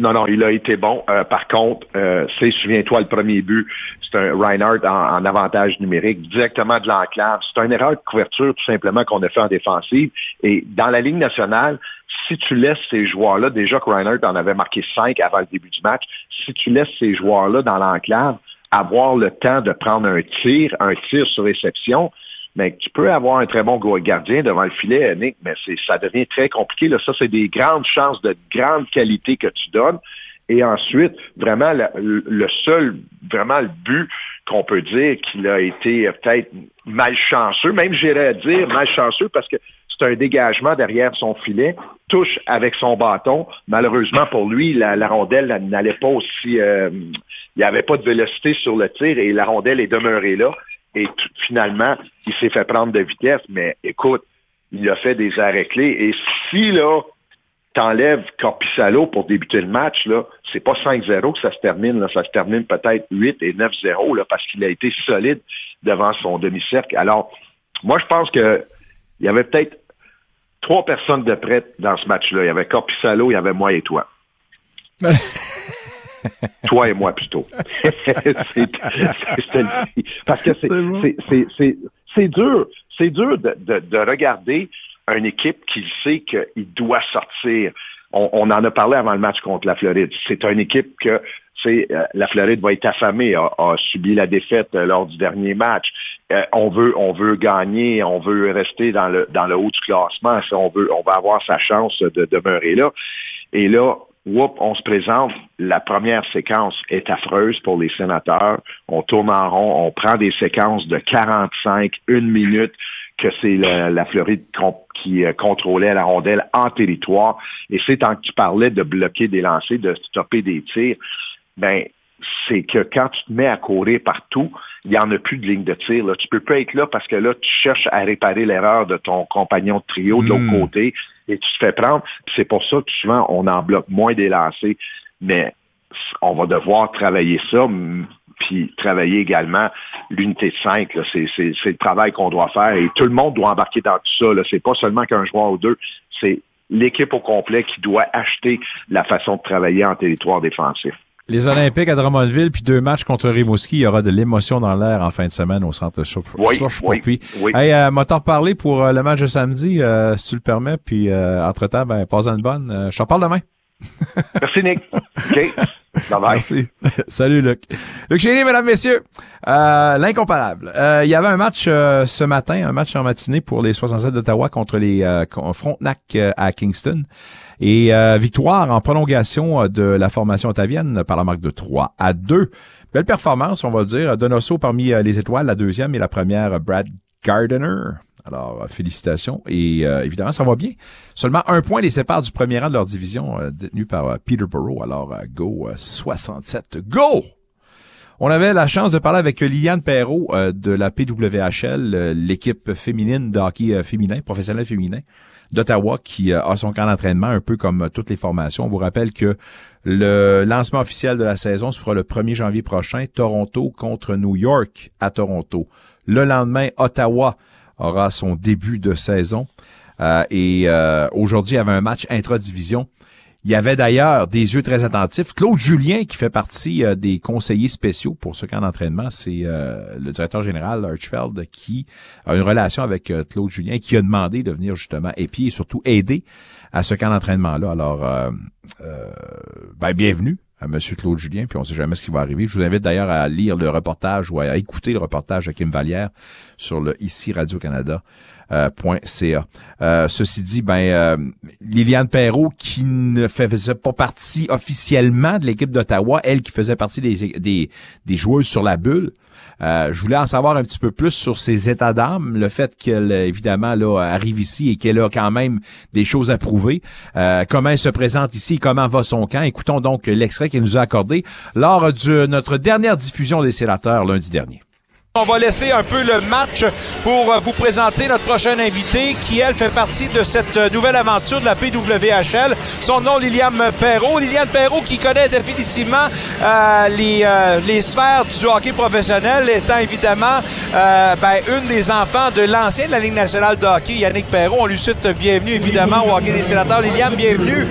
Non, non, il a été bon. Euh, par contre, euh, c'est, souviens-toi, le premier but, c'est un Reinhardt en, en avantage numérique, directement de l'enclave. C'est une erreur de couverture, tout simplement, qu'on a fait en défensive. Et dans la Ligue nationale, si tu laisses ces joueurs-là, déjà que Reinhardt en avait marqué cinq avant le début du match, si tu laisses ces joueurs-là dans l'enclave avoir le temps de prendre un tir, un tir sur réception, mais tu peux avoir un très bon gardien devant le filet, Nick, mais ça devient très compliqué. Là. Ça, c'est des grandes chances de grande qualité que tu donnes. Et ensuite, vraiment, le seul, vraiment le but qu'on peut dire qu'il a été peut-être malchanceux, même j'irais dire malchanceux parce que c'est un dégagement derrière son filet, touche avec son bâton. Malheureusement pour lui, la, rondelle elle n'allait pas aussi, euh, il n'y avait pas de vélocité sur le tir et la rondelle est demeurée là. Et finalement, il s'est fait prendre de vitesse, mais écoute, il a fait des arrêts clés. Et si là, t'enlèves Corpissalo pour débuter le match, là, c'est pas 5-0 que ça se termine, là, ça se termine peut-être 8 et 9-0, là, parce qu'il a été solide devant son demi-cercle. Alors, moi, je pense que il y avait peut-être trois personnes de près dans ce match-là. Il y avait Corpissalo, il y avait moi et toi. (laughs) toi et moi, plutôt. (laughs) Parce que c'est c'est- c'est- c'est- c'est dur. C'est dur de, de- de regarder une équipe qui sait qu'il doit sortir. On, on en a parlé avant le match contre la Floride. C'est une équipe que c'est euh, la Floride va être affamée, a, a subi la défaite euh, lors du dernier match. Euh, on veut, on veut gagner, on veut rester dans le dans le haut du classement. On veut, on va avoir sa chance de demeurer là. Et là, whoop, on se présente. La première séquence est affreuse pour les sénateurs. On tourne en rond, on prend des séquences de 45, une minute que c'est la, Floride qui euh, contrôlait la rondelle en territoire. Et c'est tant que tu parlais de bloquer des lancers, de stopper des tirs, ben c'est que quand tu te mets à courir partout, il n'y en a plus de ligne de tir. Là. Tu peux pas être là parce que là, tu cherches à réparer l'erreur de ton compagnon de trio de l'autre Mm. côté et tu te fais prendre. C'est pour ça que souvent, on en bloque moins des lancers. Mais on va devoir travailler ça, puis travailler également l'unité de 5. là. C'est le travail qu'on doit faire et tout le monde doit embarquer dans tout ça. là. C'est pas seulement qu'un joueur ou deux, c'est l'équipe au complet qui doit acheter la façon de travailler en territoire défensif. Les Olympiques à Drummondville, puis deux matchs contre Rimouski, il y aura de l'émotion dans l'air en fin de semaine au centre Slush Oui, oui, oui. Hey, euh, m'a t'en reparlé pour euh, le match de samedi, euh, si tu le permets, puis euh, entre-temps, ben, passe une bonne. Je t'en parle demain. (laughs) Merci, Nick. OK. Bye bye. Merci. (laughs) Salut, Luc. Luc Chénier, mesdames, messieurs. Euh, L'incomparable. Euh, il y avait un match euh, ce matin, un match en matinée pour les 67 d'Ottawa contre les Frontenac à Kingston. Et euh, victoire en prolongation de la formation ottavienne par la marque de 3 à 2. Belle performance, on va dire. Donoso parmi les étoiles, la deuxième et la première, Brad Gardiner. Alors, félicitations. Et évidemment, ça va bien. Seulement un point les sépare du premier rang de leur division, détenu par Peterborough. Alors, go 67. Go! On avait la chance de parler avec Liliane Perrault euh, de la PWHL, euh, l'équipe féminine de hockey euh, féminin, professionnel féminin d'Ottawa, qui a son camp d'entraînement, un peu comme toutes les formations. On vous rappelle que le lancement officiel de la saison se fera le 1er janvier prochain, Toronto contre New York à Toronto. Le lendemain, Ottawa aura son début de saison. et aujourd'hui, il y avait un match intra-division il y avait d'ailleurs des yeux très attentifs. Claude Julien, qui fait partie euh, des conseillers spéciaux pour ce camp d'entraînement, c'est euh, le directeur général Archfeld qui a une relation avec euh, Claude Julien, qui a demandé de venir justement épier et surtout aider à ce camp d'entraînement-là. Alors, ben, bienvenue à M. Claude Julien, puis on sait jamais ce qui va arriver. Je vous invite d'ailleurs à lire le reportage ou à écouter le reportage de Kim Vallière sur le Ici Radio-Canada euh. Euh, ceci dit, ben euh, Liliane Perrault, qui ne faisait pas partie officiellement de l'équipe d'Ottawa, elle qui faisait partie des, des, des joueuses sur la bulle, euh, je voulais en savoir un petit peu plus sur ses états d'âme, le fait qu'elle, évidemment, là, arrive ici et qu'elle a quand même des choses à prouver. Euh, comment elle se présente ici, comment va son camp? Écoutons donc l'extrait qu'elle nous a accordé lors de notre dernière diffusion des sénateurs lundi dernier. On va laisser un peu le match pour vous présenter notre prochain invité qui, elle, fait partie de cette nouvelle aventure de la PWHL. Son nom, Liliane Perrault. Liliane Perrault qui connaît définitivement euh, les, euh, les sphères du hockey professionnel, étant évidemment euh, ben, une des enfants de l'ancien de la Ligue nationale de hockey, Yannick Perrault. On lui souhaite bienvenue, évidemment, au hockey des sénateurs. Liliane, bienvenue.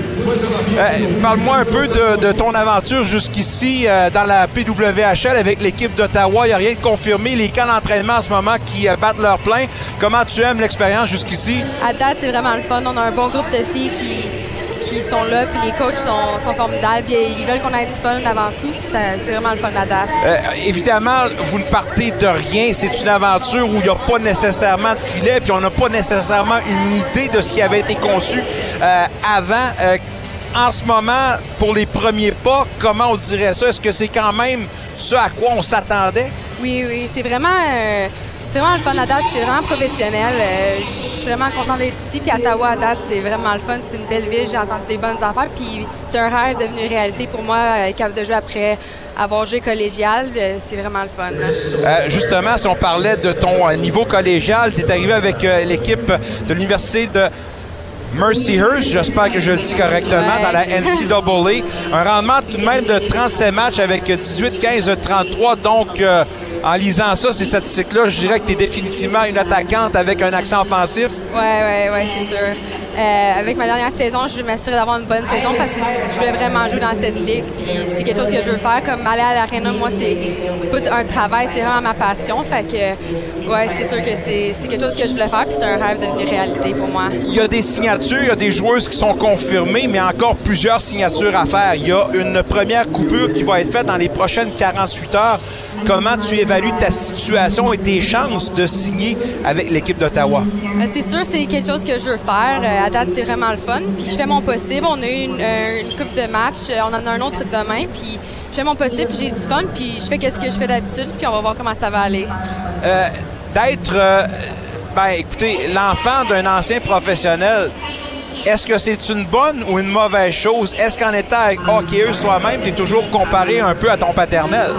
Parle-moi un peu de, de ton aventure jusqu'ici dans la PWHL avec l'équipe d'Ottawa. Il n'y a rien de confirmé les camps d'entraînement en ce moment qui euh, battent leur plein. Comment tu aimes l'expérience jusqu'ici? À date, c'est vraiment le fun. On a un bon groupe de filles qui, qui sont là, puis les coachs sont, sont formidables. ils veulent qu'on ait du fun avant tout, c'est vraiment le fun à date. Euh, évidemment, vous ne partez de rien. C'est une aventure où il n'y a pas nécessairement de filet, puis on n'a pas nécessairement une idée de ce qui avait été conçu euh, avant. En ce moment, pour les premiers pas, comment on dirait ça? Est-ce que c'est quand même ce à quoi on s'attendait? Oui, oui, c'est vraiment, euh, c'est vraiment le fun à date, c'est vraiment professionnel. Euh, je suis vraiment content d'être ici. Puis Ottawa à date, c'est vraiment le fun. C'est une belle ville, j'ai entendu des bonnes affaires. Puis c'est un rêve devenu réalité pour moi, euh, capable de jouer après avoir joué collégial, c'est vraiment le fun. justement, si on parlait de ton niveau collégial, tu es arrivé avec l'équipe de l'Université de Mercyhurst, j'espère que je le dis correctement, dans la NCAA. Un rendement tout de même de 37 matchs avec 18, 15, 33. Donc, euh, en lisant ça, ces statistiques-là, je dirais que tu es définitivement une attaquante avec un accent offensif. Oui, oui, oui, c'est sûr. Euh, avec ma dernière saison, je vais m'assurer d'avoir une bonne saison parce que je voulais vraiment jouer dans cette ligue. Puis c'est quelque chose que je veux faire. Comme aller à l'aréna, moi, c'est pas un travail, c'est vraiment ma passion. Fait que, ouais, c'est sûr que c'est quelque chose que je voulais faire. Puis c'est un rêve devenu réalité pour moi. Il y a des signatures, il y a des joueuses qui sont confirmées, mais encore plusieurs signatures à faire. Il y a une première coupure qui va être faite dans les prochaines 48 heures. Comment tu évalues ta situation et tes chances de signer avec l'équipe d'Ottawa? Euh, c'est sûr, c'est quelque chose que je veux faire. Euh, à date, c'est vraiment le fun. Puis je fais mon possible. On a eu une, euh, coupe de match. On en a un autre demain. Puis je fais mon possible. J'ai du fun. Puis je fais ce que je fais d'habitude. Puis on va voir comment ça va aller. D'être, ben écoutez, l'enfant d'un ancien professionnel, est-ce que c'est une bonne ou une mauvaise chose? Est-ce qu'en étant hockeyeuse toi-même, tu es toujours comparé un peu à ton paternel?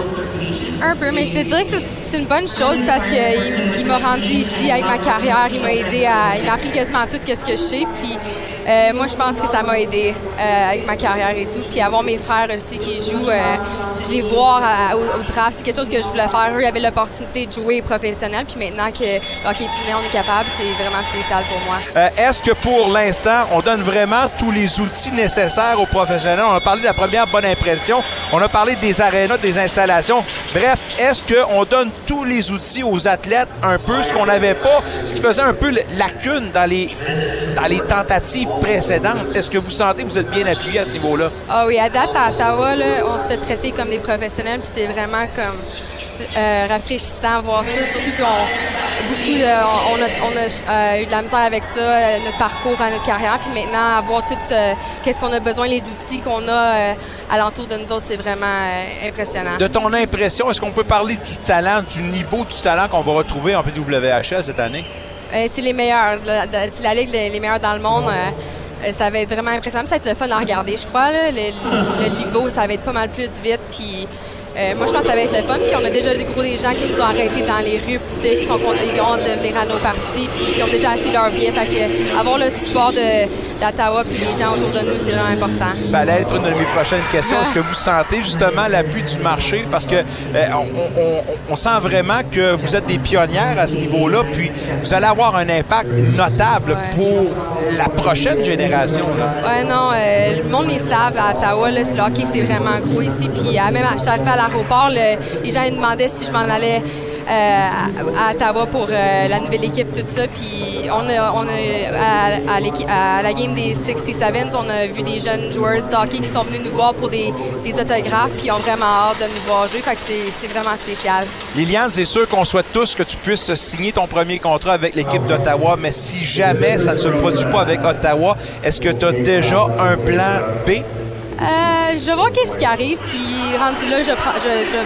Un peu, mais je te dirais que c'est une bonne chose parce qu'il m'a rendu ici avec ma carrière, il m'a aidé à. Il m'a appris quasiment tout ce que je sais. Puis euh, moi, je pense que ça m'a aidé euh, avec ma carrière et tout. Puis avoir mes frères aussi qui jouent, euh, les vois au, draft, c'est quelque chose que je voulais faire. Eux avaient l'opportunité de jouer professionnel. Puis maintenant que OK, on est capable, c'est vraiment spécial pour moi. Est-ce que pour l'instant, on donne vraiment tous les outils nécessaires aux professionnels? On a parlé de la première bonne impression. On a parlé des arénas, des installations. Bref, est-ce qu'on donne tous les outils aux athlètes un peu, ce qu'on n'avait pas, ce qui faisait un peu lacune dans les, dans les tentatives précédentes. Est-ce que vous sentez que vous êtes bien appuyé à ce niveau-là? Ah oui, à date, à Ottawa, là, on se fait traiter comme des professionnels, puis c'est vraiment comme euh, rafraîchissant à voir ça, surtout qu'on beaucoup on a, on a euh, eu de la misère avec ça, euh, notre parcours, à notre carrière, puis maintenant avoir tout ce, qu'est-ce qu'on a besoin, les outils qu'on a euh, alentour de nous autres, c'est vraiment impressionnant. De ton impression, est-ce qu'on peut parler du talent, du niveau du talent qu'on va retrouver en PWHL cette année? Euh, c'est les meilleurs, c'est la ligue les, meilleurs dans le monde. euh, euh, ça va être vraiment impressionnant. Ça va être le fun à regarder, je crois. Le, le niveau, ça va être pas mal plus vite. Puis euh, moi, je pense que ça va être le fun. Puis on a déjà des gros des gens qui nous ont arrêtés dans les rues pour dire qu'ils sont contents ils ont hâte de venir à nos parties, puis qui ont déjà acheté leur billet. Fait que avoir le support d'Ottawa puis les gens autour de nous, c'est vraiment important. Ça allait être une de mes prochaines questions. Est-ce que vous sentez justement l'appui du marché? Parce que euh, on, on- on sent vraiment que vous êtes des pionnières à ce niveau-là, puis vous allez avoir un impact notable pour la prochaine génération. là. Ouais, non, euh, le monde les savent à Ottawa, là, c'est le hockey, c'était vraiment gros ici. Puis euh, même je à les gens ils me demandaient si je m'en allais euh, à, Ottawa pour euh, la nouvelle équipe, tout ça. Puis on a, à, la game des 67s, on a vu des jeunes joueurs de hockey qui sont venus nous voir pour des, des autographes, puis ils ont vraiment hâte de nous voir jouer. Fait que c'est vraiment spécial. Liliane, c'est sûr qu'on souhaite tous que tu puisses signer ton premier contrat avec l'équipe d'Ottawa, mais si jamais ça ne se produit pas avec Ottawa, est-ce que tu as déjà un plan B? Euh, je voir qu'est-ce qui arrive, puis rendu là, je, prends, je, je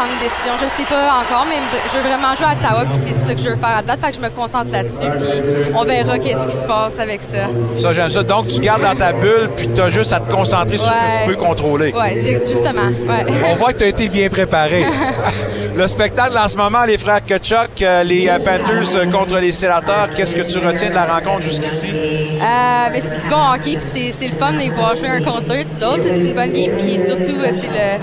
prendre une décision. Je sais pas encore, mais je veux vraiment jouer à Ottawa, puis c'est ça que je veux faire à date. Fait que je me concentre là-dessus, puis on verra qu'est-ce qui se passe avec ça. Ça, j'aime ça. Donc, tu gardes dans ta bulle, puis tu as juste à te concentrer sur ce que tu peux contrôler. J'ai- justement. Ouais. On voit que tu as été bien préparé. (laughs) Le spectacle en ce moment, les frères Kachuk, euh, les euh, Panthers euh, contre les Sénateurs, qu'est-ce que tu retiens de la rencontre jusqu'ici? Euh, ben, c'est du bon hockey, puis c'est, le fun de les voir jouer un contre l'autre. C'est une bonne game, puis surtout, c'est le,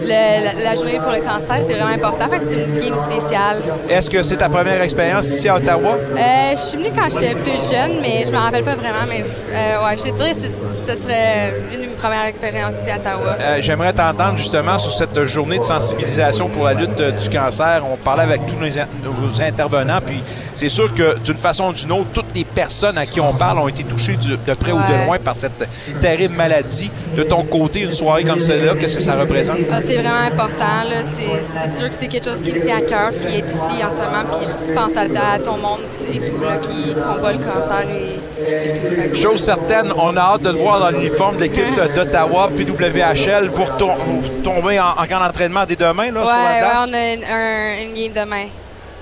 le- la, la journée pour le cancer, c'est vraiment important. Fait que c'est une game spéciale. Est-ce que c'est ta première expérience ici à Ottawa? Euh, je suis venue quand j'étais plus jeune, mais je me rappelle pas vraiment. Mais euh, ouais, je te dirais que ce serait une premières expériences ici à Ottawa. Euh, J'aimerais t'entendre justement sur cette journée de sensibilisation pour la lutte euh, du cancer. On parlait avec tous nos, in- nos intervenants, puis c'est sûr que d'une façon ou d'une autre, toutes les personnes à qui on parle ont été touchées du- de près ou de loin par cette terrible maladie. De ton côté, une soirée comme celle-là, qu'est-ce que ça représente? Ah, c'est vraiment important. c'est sûr que c'est quelque chose qui me tient à cœur, puis être ici en ce moment, puis tu penses à, à ton monde et tout, là, qui combat le cancer et, Chose certaine, on a hâte de te voir dans l'uniforme de l'équipe d'Ottawa, PWHL. Vous, retour- vous tombez en, en camp d'entraînement dès demain, là, Ouais, sur la ouais, on a une, un- une game demain.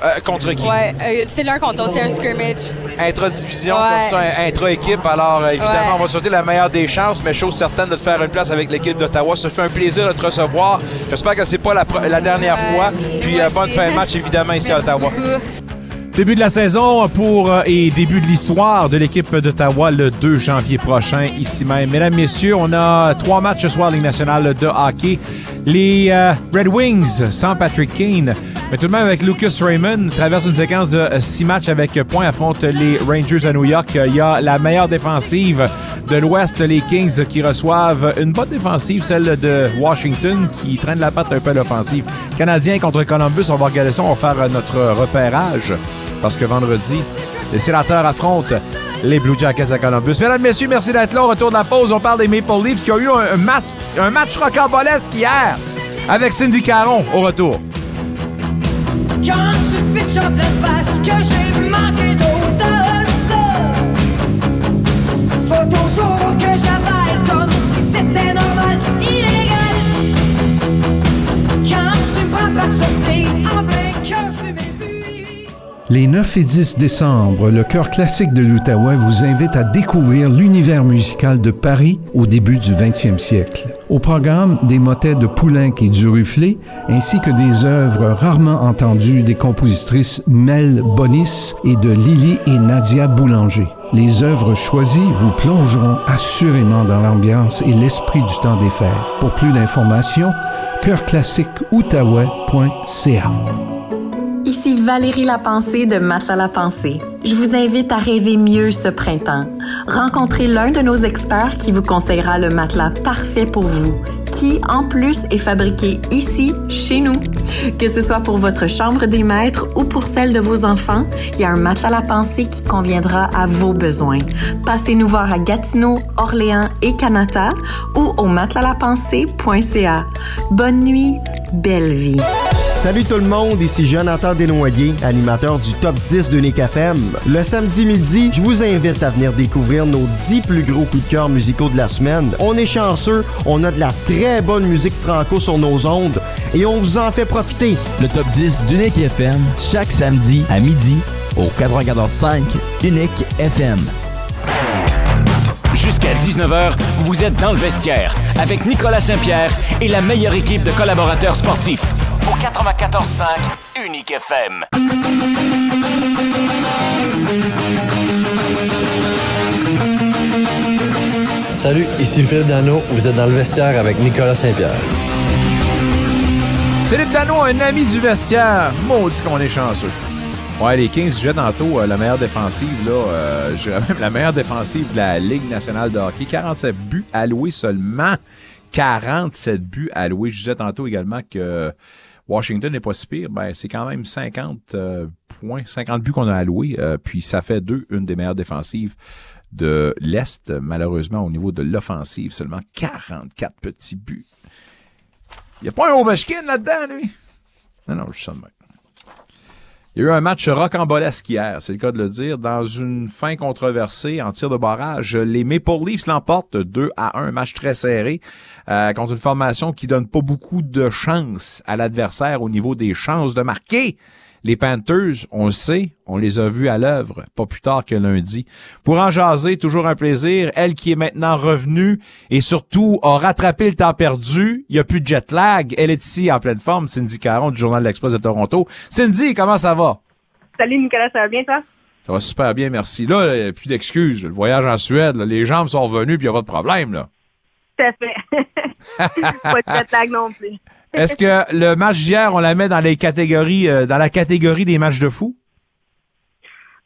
Euh, contre qui? Ouais, euh, c'est l'un contre l'autre, c'est un scrimmage. Intra-division, Ouais. comme ça, intra-équipe. Alors, euh, évidemment, Ouais. on va te souhaiter la meilleure des chances, mais chose certaine de te faire une place avec l'équipe d'Ottawa. Ça fait un plaisir de te recevoir. J'espère que c'est pas la, dernière fois. Puis, euh, bonne fin de match, évidemment, ici à (laughs) Ottawa. Début de la saison pour euh, et début de l'histoire de l'équipe d'Ottawa le 2 janvier prochain ici même. Mesdames, Messieurs, on a trois matchs ce soir Ligue nationale de hockey. Les euh, Red Wings sans Patrick Kane, mais tout de même avec Lucas Raymond, traverse une séquence de euh, six matchs avec euh, points affrontent les Rangers à New York. Il y a la meilleure défensive de l'Ouest, les Kings qui reçoivent une bonne défensive, celle de Washington qui traîne la patte un peu à l'offensive. Canadiens contre Columbus, on va regarder ça, on va faire euh, notre repérage parce que vendredi, les sénateurs affrontent les Blue Jackets à Columbus. Mesdames, Messieurs, merci d'être là. Retour de la pause, on parle des Maple Leafs qui ont eu un, un match rocambolesque hier avec Cindy Caron au retour. Quand tu pitches en pleine face que j'ai manqué d'eau Faut toujours que j'avale comme si c'était normal, Les 9 et 10 décembre, le Chœur classique de l'Outaouais vous invite à découvrir l'univers musical de Paris au début du 20e siècle. Au programme, des motets de Poulenc et du Rufflé, ainsi que des œuvres rarement entendues des compositrices Mel Bonis et de Lily et Nadia Boulanger. Les œuvres choisies vous plongeront assurément dans l'ambiance et l'esprit du temps des fêtes. Pour plus d'informations, chœurclassiqueoutaouais.ca. Ici Valérie Lapensée de Matelas La Pensée. Je vous invite à rêver mieux ce printemps. Rencontrez l'un de nos experts qui vous conseillera le matelas parfait pour vous. qui, en plus, est fabriqué ici, chez nous. Que ce soit pour votre chambre des maîtres ou pour celle de vos enfants, il y a un matelas à la pensée qui conviendra à vos besoins. Passez nous voir à Gatineau, Orléans et Canada ou au matelasapensée.ca. Bonne nuit, belle vie. Salut tout le monde, ici Jonathan Desnoyers, animateur du Top 10 de Nick FM. Le samedi midi, je vous invite à venir découvrir nos 10 plus gros coups de cœur musicaux de la semaine. On est chanceux, on a de la très bonne musique franco sur nos ondes et on vous en fait profiter. Le Top 10 d'Unique FM, chaque samedi à midi au 94.5 Unique FM. Jusqu'à 19h, vous êtes dans le vestiaire avec Nicolas Saint-Pierre et la meilleure équipe de collaborateurs sportifs 94.5 Unique FM. Salut, ici Philippe Dano. Vous êtes dans le vestiaire avec Nicolas Saint-Pierre. Philippe Dano, un ami du vestiaire. Maudit qu'on est chanceux. Ouais, les Kings, je tantôt euh, la meilleure défensive, là, euh, (laughs) je dirais même la meilleure défensive de la Ligue nationale de hockey. 47 buts alloués seulement. 47 buts alloués. Je disais tantôt également que Washington n'est pas si pire. Ben, c'est quand même 50 euh, points, 50 buts qu'on a alloués. euh, puis ça fait deux, une des meilleures défensives de l'Est. Malheureusement, au niveau de l'offensive, seulement 44 petits buts. Il n'y a pas un Ovechkin là-dedans, lui? Non, non, je suis ça de. Il y a eu un match rocambolesque hier, c'est le cas de le dire, dans une fin controversée en tir de barrage. Les Maple Leafs l'emportent 2 à 1, un match très serré euh, contre une formation qui donne pas beaucoup de chance à l'adversaire au niveau des chances de marquer. Les Panthers, on le sait, on les a vus à l'œuvre, pas plus tard que lundi. Pour en jaser, toujours un plaisir. Elle qui est maintenant revenue et surtout a rattrapé le temps perdu. Il n'y a plus de jet lag. Elle est ici en pleine forme. Cindy Caron du Journal de l'Express de Toronto. Cindy, comment ça va? Salut Nicolas, ça va bien toi? Ça va super bien, merci. Là, il n'y a plus d'excuses. Le voyage en Suède, là, les jambes sont revenues puis il n'y a pas de problème. là. Tout à fait. (laughs) pas de jet lag non plus. Est-ce que le match d'hier, on la met dans les catégories, euh, dans la catégorie des matchs de fou?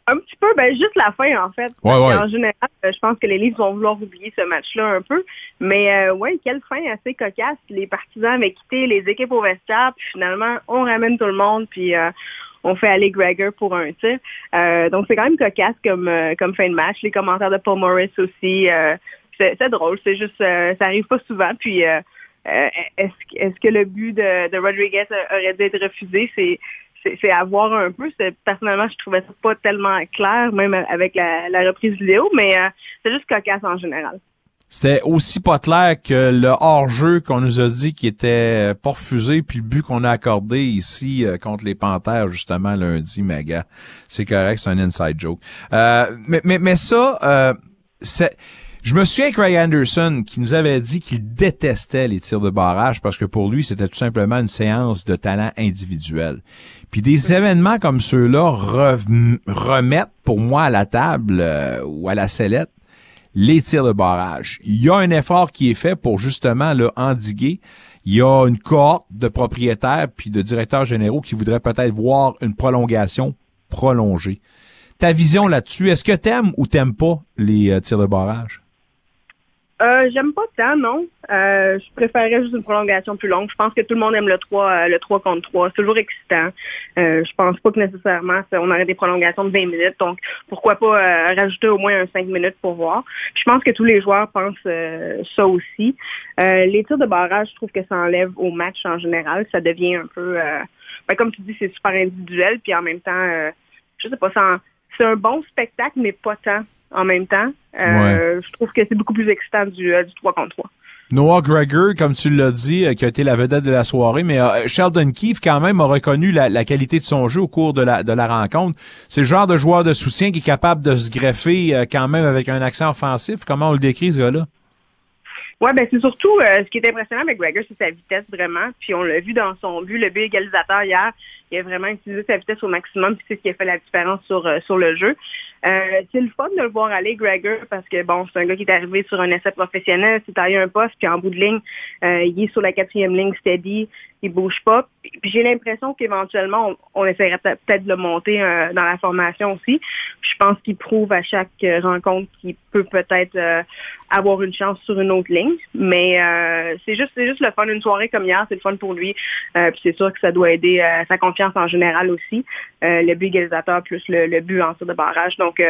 Un petit peu, ben juste la fin en fait. Ouais, Parce ouais. En général, euh, je pense que les Leafs vont vouloir oublier ce match-là un peu. Mais euh, ouais, quelle fin assez cocasse. Les partisans avaient quitté les équipes au vestiaire, puis finalement, on ramène tout le monde, puis euh, on fait aller Gregor pour un tir. Euh, donc c'est quand même cocasse comme euh, comme fin de match. Les commentaires de Paul Morris aussi. c'est drôle, c'est juste ça arrive pas souvent. Puis euh, euh, est-ce que- le but de, de Rodriguez aurait dû être refusé? C'est c'est à voir un peu. Personnellement, je trouvais ça pas tellement clair, même avec la, la reprise vidéo, mais euh, c'est juste cocasse en général. C'était aussi pas clair que le hors-jeu qu'on nous a dit qui était pas refusé, puis le but qu'on a accordé ici euh, contre les Panthères, justement, lundi, mais gars, c'est correct, c'est un inside joke. Euh, mais, mais, mais ça, euh, c'est... Je me souviens que Craig Anderson qui nous avait dit qu'il détestait les tirs de barrage parce que pour lui, c'était tout simplement une séance de talent individuel. Puis des événements comme ceux-là re- remettent pour moi à la table euh, ou à la sellette les tirs de barrage. Il y a un effort qui est fait pour justement le endiguer. Il y a une cohorte de propriétaires puis de directeurs généraux qui voudraient peut-être voir une prolongation prolongée. Ta vision là-dessus, est-ce que t'aimes ou t'aimes pas les euh, tirs de barrage? Euh, j'aime pas tant, non. Euh, je préférerais juste une prolongation plus longue. Je pense que tout le monde aime le 3, euh, le 3 contre 3. C'est toujours excitant. Euh, je pense pas que nécessairement ça- on aurait des prolongations de 20 minutes. Donc, pourquoi pas euh, rajouter au moins un 5 minutes pour voir. Je pense que tous les joueurs pensent euh, ça aussi. Les tirs de barrage, je trouve que ça enlève au match en général. Ça devient un peu... ben, comme tu dis, c'est super individuel. Puis en même temps, je sais pas, ça c'est un bon spectacle, mais pas tant en même temps. Euh, Je trouve que c'est beaucoup plus excitant du, euh, du 3 contre 3. Noah Gregor, comme tu l'as dit, euh, qui a été la vedette de la soirée, mais euh, Sheldon Keefe, quand même, a reconnu la, la qualité de son jeu au cours de la, de la rencontre. C'est le genre de joueur de soutien qui est capable de se greffer euh, quand même avec un accent offensif. Comment on le décrit, ce gars-là? Ouais, ben c'est surtout euh, ce qui est impressionnant avec Gregor, c'est sa vitesse vraiment. Puis on l'a vu dans son but, le but égalisateur hier, il a vraiment utilisé sa vitesse au maximum, puis c'est ce qui a fait la différence sur euh, sur le jeu. Euh, c'est le fun de le voir aller, Gregor, parce que bon, c'est un gars qui est arrivé sur un essai professionnel, s'est taillé un poste, puis en bout de ligne, euh, il est sur la quatrième ligne steady. Bouge pas. J'ai l'impression qu'éventuellement, on, on essaierait peut- peut-être de le monter euh, dans la formation aussi. Je pense qu'il prouve à chaque euh, rencontre qu'il peut peut-être euh, avoir une chance sur une autre ligne. Mais c'est juste c'est juste le fun. Une soirée comme hier, c'est le fun pour lui. Puis c'est sûr que ça doit aider sa confiance en général aussi. Le but égalisateur plus le, but en tir de barrage. Donc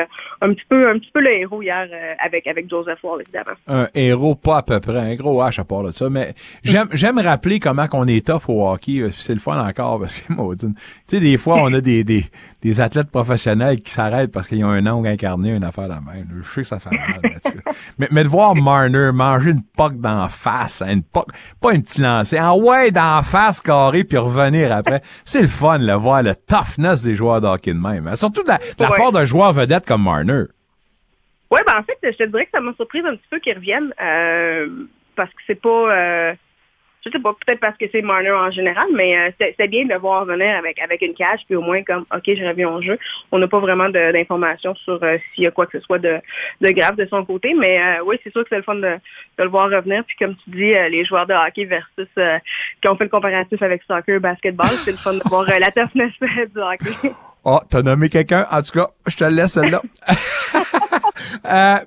un petit peu un petit peu le héros hier avec avec Joseph Wall évidemment. un héros pas à peu près, un gros H à part de ça, mais j'aime j'aime rappeler comment qu'on est tough au hockey, euh, c'est le fun encore parce que (laughs) maudine. Tu sais des fois on a des, des, des athlètes professionnels qui s'arrêtent parce qu'ils ont un ongle incarné, une affaire de même. Je sais que ça fait mal. (laughs) mais, mais, de voir Marner manger une poque d'en face, hein, une poque, pas un petit lancer, en ouais d'en face carré puis revenir après, c'est le fun de voir le toughness des joueurs de hockey de même. hein. Surtout de la, de la Ouais. part d'un joueur vedette comme Marner. Oui, ben en fait, je te dirais que ça m'a surprise un petit peu qu'ils reviennent euh, parce que c'est pas, euh, je sais pas, peut-être parce que c'est Marner en général, mais euh, c'est bien de le voir venir avec avec une cage, puis au moins comme, ok, je reviens au jeu. On n'a pas vraiment d'informations sur euh, s'il y a quoi que ce soit de, grave de son côté, mais euh, oui, c'est sûr que c'est le fun de, le voir revenir. Puis comme tu dis, les joueurs de hockey versus qui ont fait le comparatif avec soccer, basketball, c'est le fun de voir la toughness du hockey. Ah, t'as nommé quelqu'un. En tout cas, je te laisse celle-là. (laughs)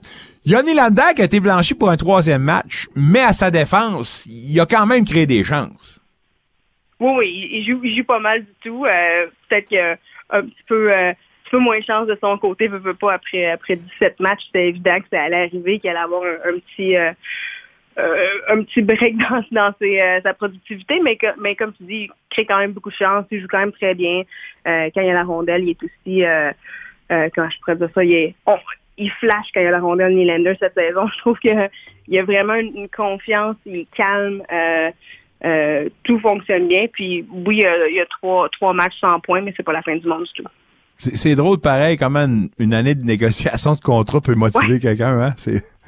Yoni Landa qui a été blanchi pour un troisième match, mais à sa défense, il a quand même créé des chances. Oui, oui, il- joue, pas mal du tout. Euh, Peut-être qu'il a un petit peu, euh, petit peu moins de chance de son côté. Veut, veut pas après après 17 matchs, c'était évident que ça allait arriver, qu'il allait avoir un, petit euh, un petit break (laughs) dans, sa productivité, mais, comme tu dis, il crée quand même beaucoup de chance, il joue quand même très bien. Quand il y a la rondelle, il est aussi, euh, comment je pourrais dire ça, il, est, on- il flash quand il y a la rondelle Nylander cette saison. (laughs) Je trouve qu'il y a vraiment une, confiance, il est calme, euh, euh, tout fonctionne bien. Puis oui, il y a, il y a trois, trois matchs sans points, mais c'est pas la fin du monde du tout. C'est drôle, pareil, comment une, une année de négociation de contrat peut motiver quelqu'un, hein? C'est (laughs)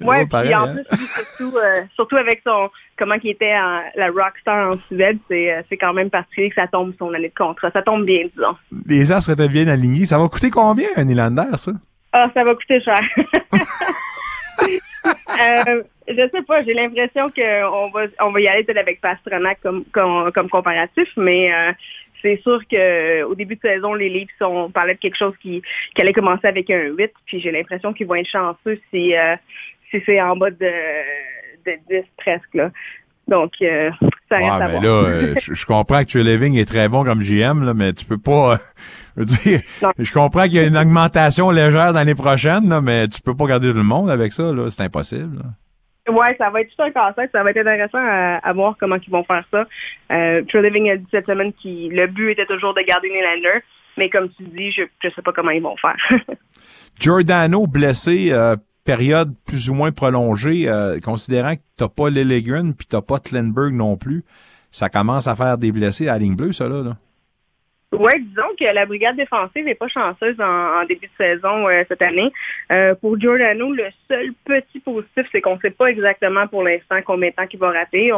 Ouais, pareil, puis en hein? plus, surtout, euh, surtout avec son comment il était en, la rockstar en Suède, c'est quand même particulier que ça tombe son année de contrat. Ça tombe bien, disons. Les gens seraient bien alignés. Ça va coûter combien, un Nylander, ça? Ah, ça va coûter cher. (laughs) euh, je sais pas, j'ai l'impression qu'on va on va y aller peut-être avec Pastranac comme, comme, comme comparatif, mais euh, c'est sûr que au début de saison, les Leafs on parlait de quelque chose qui, qui allait commencer avec un 8, puis j'ai l'impression qu'ils vont être chanceux si, euh, si c'est en bas de, de 10 presque. Là. Donc, euh, ça reste Ouais, à mais voir. là, euh, je je comprends que Living est très bon comme GM, là, mais tu peux pas. Je veux dire, je comprends qu'il y a une augmentation légère l'année prochaine, là, mais tu peux pas garder tout le monde avec ça, là. C'est impossible. là. Ouais, ça va être tout un casse-tête. Ça va être intéressant à, à voir comment ils vont faire ça. Euh, True Living a dit cette semaine que le but était toujours de garder Nylander. Mais comme tu dis, je ne sais pas comment ils vont faire. (laughs) Giordano blessé, euh, période plus ou moins prolongée, euh, considérant que t'as pas Lilligren puis t'as pas Tlenberg non plus, ça commence à faire des blessés à la ligne bleue, ça là. là. Oui, disons que la brigade défensive n'est pas chanceuse en, début de saison euh, cette année. Euh, pour Giordano, le seul petit positif, c'est qu'on ne sait pas exactement pour l'instant combien de temps qu'il va rater.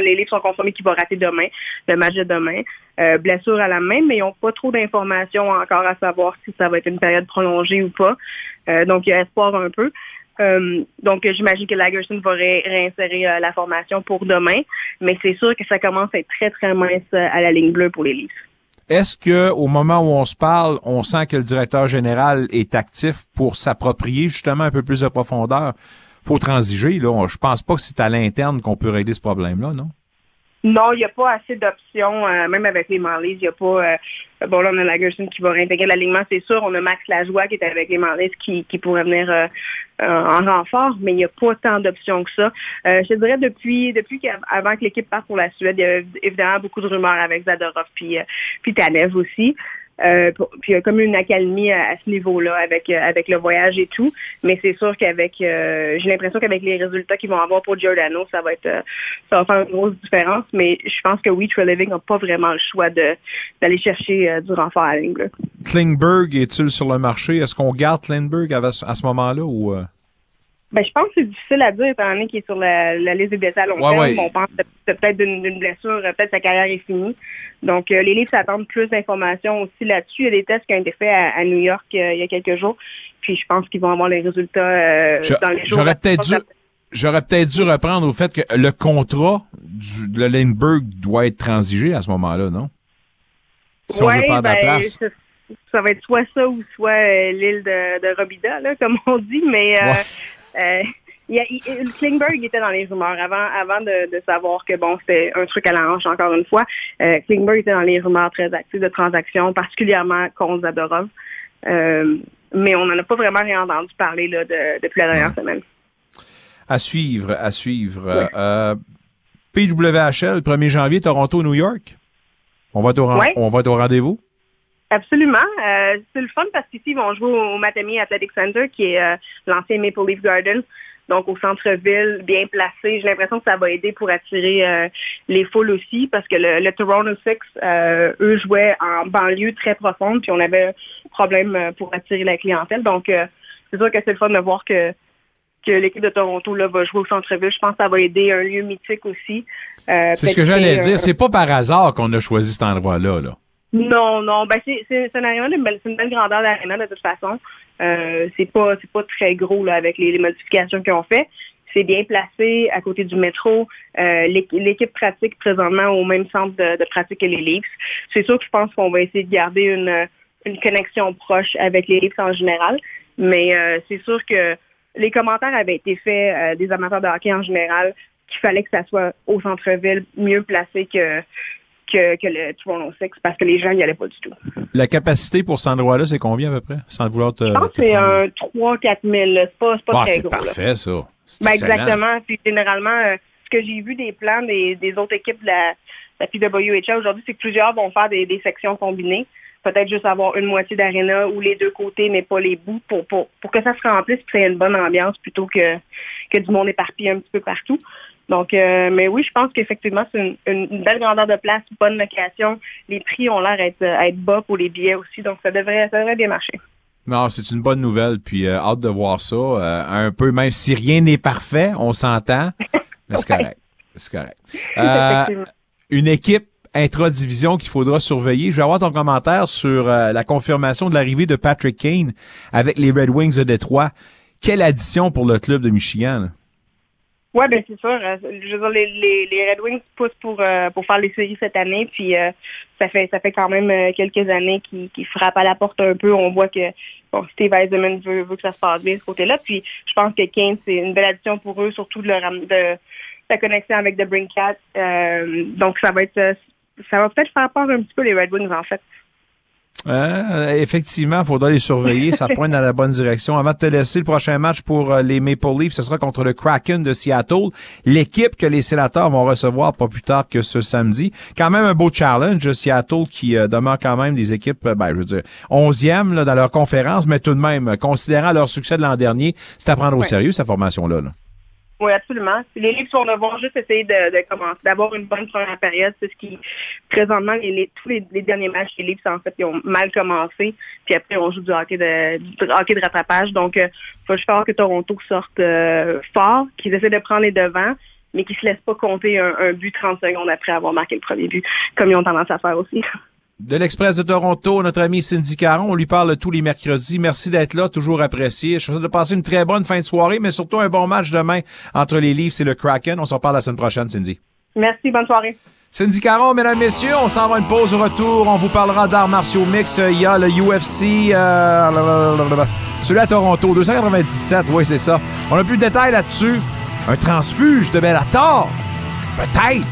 Les livres sont confirmés qu'il va rater demain, le match de demain. Euh, blessure à la main, mais ils n'ont pas trop d'informations encore à savoir si ça va être une période prolongée ou pas. Donc, il y a espoir un peu. Donc, j'imagine que Lagerson va ré- réinsérer la formation pour demain, mais c'est sûr que ça commence à être très, très mince à la ligne bleue pour les livres. Est-ce que au moment où on se parle, on sent que le directeur général est actif pour s'approprier justement un peu plus de profondeur? Faut transiger, là. Je pense pas que c'est à l'interne qu'on peut régler ce problème-là, non? Non, il n'y a pas assez d'options, euh, même avec les Marlies. Il n'y a pas. euh, bon, là, on a Lagerson qui va réintégrer l'alignement, c'est sûr. On a Max Lajoie qui est avec les Marlies qui, pourrait venir euh, en renfort, mais il n'y a pas tant d'options que ça. Je dirais depuis depuis qu'avant que l'équipe parte pour la Suède, il y a évidemment beaucoup de rumeurs avec Zadorov puis, puis Tanev aussi. Euh, pour- puis il y a comme une accalmie à, à ce niveau-là avec euh, avec le voyage et tout. Mais c'est sûr qu'avec euh, j'ai l'impression qu'avec les résultats qu'ils vont avoir pour Giordano, ça va être ça va faire une grosse différence. Mais je pense que oui, Trey Living n'a pas vraiment le choix de d'aller chercher du renfort à ligne. Klingberg est-il sur le marché? Est-ce qu'on garde Klingberg à, à ce moment-là ou? Ben, je pense que c'est difficile à dire étant donné qu'il est sur la, la liste des blessés à long Ouais, terme. ouais. On pense peut-être d'une blessure, peut-être sa carrière est finie. Donc, euh, les livres s'attendent plus d'informations aussi là-dessus. Il y a des tests qui ont été faits à, à New York euh, il y a quelques jours. Puis, je pense qu'ils vont avoir les résultats euh, Je- dans les jours. J'aurais peut-être dû, j'aurais peut-être dû reprendre au fait que le contrat du, de Lindbergh doit être transigé à ce moment-là, non? Si on veut Ouais, faire de la ben, place. Ça, ça va être soit ça ou soit euh, l'île de, de Robida, là, (laughs) comme on dit, mais euh, Ouais. euh, il il- Klingberg était dans les rumeurs avant, avant de, de savoir que bon, c'était un truc à la hanche, encore une fois. Euh, Klingberg était dans les rumeurs très actives de transactions, particulièrement contre Zadorov. Euh, mais on n'en a pas vraiment rien entendu parler là, de- depuis la dernière semaine. À suivre, à suivre. Euh, euh, PWHL, 1er janvier, Toronto, New York. On va au, on va être au rendez-vous? Absolument. C'est le fun parce qu'ici, ils vont jouer au, Matami Athletic Center, qui est l'ancien Maple Leaf Garden. Donc, au centre-ville, bien placé. J'ai l'impression que ça va aider pour attirer euh, les foules aussi, parce que le, le Toronto Six, euh, eux jouaient en banlieue très profonde, puis on avait un problème euh, pour attirer la clientèle. Donc, euh, c'est sûr que c'est le fun de voir que que l'équipe de Toronto là, va jouer au centre-ville. Je pense que ça va aider un lieu mythique aussi. Euh, C'est ce que j'allais dire. C'est pas par hasard qu'on a choisi cet endroit-là. Là. Non, non, ben c'est un aréna c'est une belle grandeur d'aréna de toute façon. Euh, c'est pas c'est pas très gros là avec les, modifications qu'ils ont fait. C'est bien placé à côté du métro. Euh, l'équ- L'équipe pratique présentement au même centre de, pratique que les Leafs. C'est sûr que je pense qu'on va essayer de garder une, une connexion proche avec les Leafs en général. Mais euh, c'est sûr que les commentaires avaient été faits euh, des amateurs de hockey en général qu'il fallait que ça soit au centre-ville, mieux placé que, que, que le Toronto Six, parce que les gens n'y allaient pas du tout. La capacité pour cet endroit-là, c'est combien à peu près? Sans vouloir te. Je pense que c'est un 3-4 000. là. C'est pas, c'est pas Ah, très c'est gros. là. parfait, ça. C'est Ben, exactement. Puis généralement, euh, ce que j'ai vu des plans des, des autres équipes de la, la PWHL aujourd'hui, c'est que plusieurs vont faire des, des sections combinées. Peut-être juste avoir une moitié d'aréna ou les deux côtés, mais pas les bouts, pour, pour, pour que ça se remplisse et que ça ait une bonne ambiance plutôt que, que du monde éparpillé un petit peu partout. Donc, euh, mais oui, je pense qu'effectivement, c'est une, une- une belle grandeur de place, bonne location. Les prix ont l'air d'être à être bas pour les billets aussi, donc ça devrait, ça devrait bien marcher. Non, c'est une bonne nouvelle, puis euh, hâte de voir ça. Euh, un peu, même si rien n'est parfait, on s'entend, (laughs) mais c'est correct. C'est correct. Euh, une équipe intra-division qu'il faudra surveiller. Je vais avoir ton commentaire sur euh, la confirmation de l'arrivée de Patrick Kane avec les Red Wings de Détroit. Quelle addition pour le club de Michigan. là. Ouais, ben c'est sûr. Euh, Je veux dire, les, Red Wings poussent pour euh, pour faire les séries cette année, puis euh, ça fait ça fait quand même quelques années qu'ils frappent à la porte un peu. On voit que bon, Steve Eisenman veut, veut que ça se passe bien de ce côté-là. Puis je pense que Kane, c'est une belle addition pour eux, surtout de, leur de la connexion avec The Brinkat. Euh, donc ça va être ça va peut-être faire peur un petit peu les Red Wings en fait. Euh, effectivement, il faudra les surveiller. Ça (laughs) pointe dans la bonne direction. Avant de te laisser, le prochain match pour euh, les Maple Leafs, ce sera contre le Kraken de Seattle. L'équipe que les sénateurs vont recevoir pas plus tard que ce samedi. Quand même un beau challenge. Seattle qui euh, demeure quand même des équipes, ben, je veux dire, onzième là, dans leur conférence, mais tout de même, considérant leur succès de l'an dernier, c'est à prendre au Ouais. sérieux, cette formation-là. là. Oui, absolument. Les Leafs vont devoir juste essayer de, commencer, d'avoir une bonne première période. C'est ce qui, présentement, tous les, derniers matchs, les Leafs, en fait, ils ont mal commencé. Puis après, on joue du hockey de, du hockey de rattrapage. Donc, il faut juste falloir que Toronto sorte euh, fort, qu'ils essaient de prendre les devants, mais qu'ils se laissent pas compter un but 30 secondes après avoir marqué le premier but, comme ils ont tendance à faire aussi. De l'Express de Toronto, notre ami Cindy Caron, on lui parle tous les mercredis. Merci d'être là, toujours apprécié. Je suis souhaite de passer une très bonne fin de soirée, mais surtout un bon match demain entre les Leafs et le Kraken. On s'en parle la semaine prochaine, Cindy. Merci, bonne soirée. Cindy Caron, mesdames, messieurs, on s'en va une pause au retour. On vous parlera d'arts martiaux mix. Il y a le UFC, euh, celui à Toronto, 297, oui, c'est ça. On a plus de détails là-dessus. Un transfuge de Bellator, peut-être.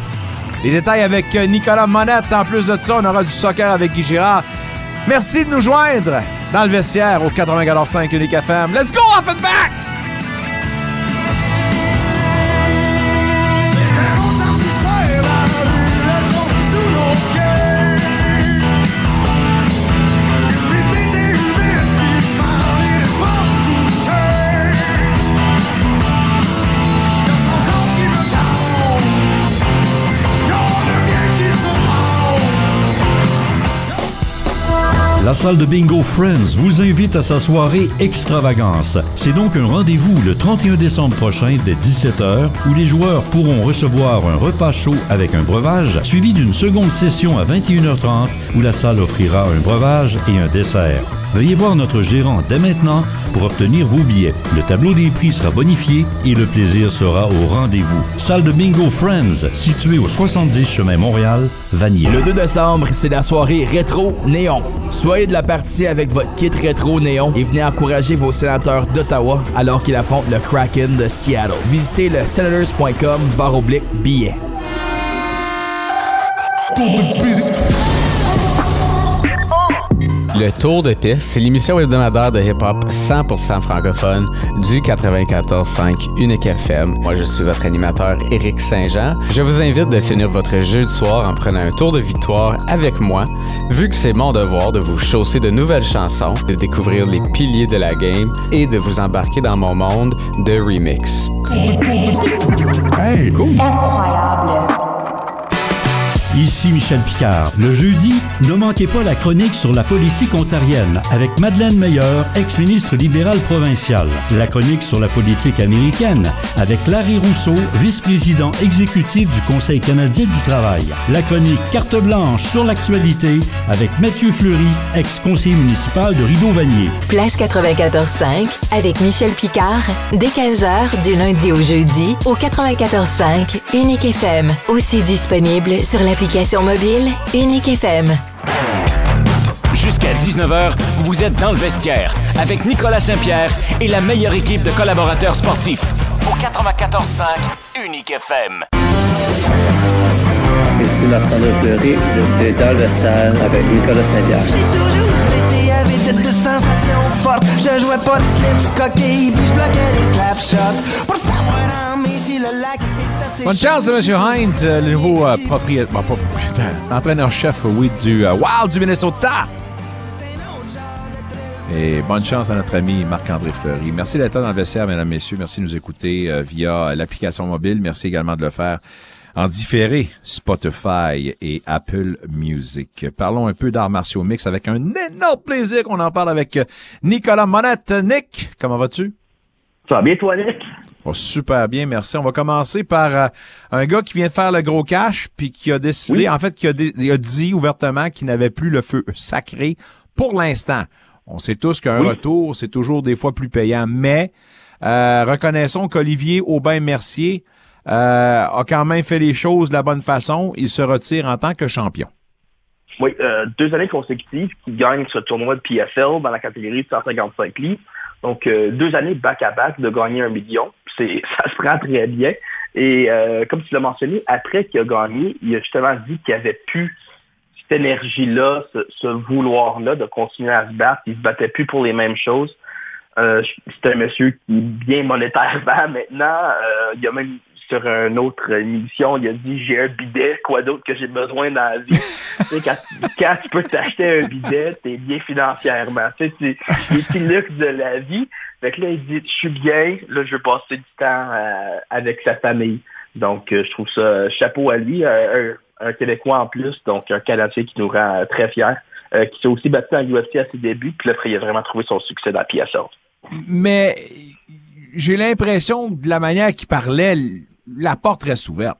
Les détails avec euh, Nicolas Monette. En plus de ça, on aura du soccer avec Guy Girard. Merci de nous joindre dans le vestiaire au 94.5 Unique FM. Let's go off and back! La salle de bingo Friends vous invite à sa soirée extravagance. C'est donc un rendez-vous le 31 décembre prochain dès 17h où les joueurs pourront recevoir un repas chaud avec un breuvage suivi d'une seconde session à 21h30 où la salle offrira un breuvage et un dessert. Veuillez voir notre gérant dès maintenant pour obtenir vos billets. Le tableau des prix sera bonifié et le plaisir sera au rendez-vous. Salle de bingo Friends, située au 70 chemin Montréal, Vanier. Le 2 décembre, c'est la soirée rétro néon. Soyez de la partie avec votre kit rétro néon et venez encourager vos sénateurs d'Ottawa alors qu'ils affrontent le Kraken de Seattle. Visitez le senators.com barre oblique billets. Le Tour de piste, c'est l'émission hebdomadaire de hip-hop 100% francophone du 94.5 Unique FM. Moi, je suis votre animateur Éric Saint-Jean. Je vous invite de finir votre jeu de soir en prenant un tour de victoire avec moi, vu que c'est mon devoir de vous chausser de nouvelles chansons, de découvrir les piliers de la game et de vous embarquer dans mon monde de remix. Hey, cool. Incroyable. Ici Michel Picard. Le jeudi, ne manquez pas la chronique sur la politique ontarienne avec Madeleine Meilleur, ex-ministre libéral provincial. La chronique sur la politique américaine avec Larry Rousseau, vice-président exécutif du Conseil canadien du travail. La chronique Carte blanche sur l'actualité avec Mathieu Fleury, ex-conseiller municipal de Rideau-Vanier. Place 94.5 avec Michel Picard, dès 15h du lundi au jeudi au 94.5 Unique FM. Aussi disponible sur l'application mobile Unique FM. Jusqu'à 19h, vous êtes dans le vestiaire avec Nicolas Saint-Pierre et la meilleure équipe de collaborateurs sportifs. Au 94.5 Unique FM. Ici Marc-André Fleury, j'étais dans le vestiaire avec Nicolas Saint-Pierre. Je jouais pas de slip coquille, puis je bloquais les slap shots. Pour savoir en mai si le lac est assez Bonne chance à M. Hines, euh, le nouveau euh, propriétaire, bon, pas propriétaire, entraîneur-chef, oui, du euh, Wild du Minnesota. Et bonne chance à notre ami Marc-André Fleury. Merci d'être dans le vestiaire, mesdames, messieurs. Merci de nous écouter euh, via l'application mobile. Merci également de le faire en différé Spotify et Apple Music. Parlons un peu d'arts martiaux mix avec un énorme plaisir qu'on en parle avec Nicolas Monette. Nick, comment vas-tu? Ça va bien, toi, Nick? Oh, super bien, merci. On va commencer par euh, un gars qui vient de faire le gros cash, puis qui a décidé, Oui. en fait, qui a, dé- il a dit ouvertement qu'il n'avait plus le feu sacré pour l'instant. On sait tous qu'un Oui. retour, c'est toujours des fois plus payant, mais euh, reconnaissons qu'Olivier Aubin-Mercier euh, a quand même fait les choses de la bonne façon. Il se retire en tant que champion. Oui, euh, deux années consécutives qui gagne ce tournoi de PFL dans la catégorie de 155 livres. Donc, euh, deux années back-à-back de gagner un million. (laughs) Ça se prend très bien. Et comme tu l'as mentionné, après qu'il a gagné, il a justement dit qu'il avait plus cette énergie-là, ce, vouloir-là de continuer à se battre. Il se battait plus pour les mêmes choses. C'est un monsieur qui est bien monétairement (laughs) maintenant. Il a même sur une autre émission, il a dit j'ai un bidet, quoi d'autre que j'ai besoin dans la vie? (laughs) tu sais, quand, quand tu peux t'acheter un bidet, t'es bien financièrement. Tu sais, c'est les petits luxe de la vie. Fait que là, il dit je suis bien, là, je veux passer du temps euh, avec sa famille. Donc, euh, je trouve ça chapeau à lui, euh, un, un Québécois en plus, donc un Canadien qui nous rend très fiers, euh, qui s'est aussi battu en UFC à ses débuts, puis là, il a vraiment trouvé son succès dans la PSL. Mais j'ai l'impression de la manière qu'il parlait, la porte reste ouverte.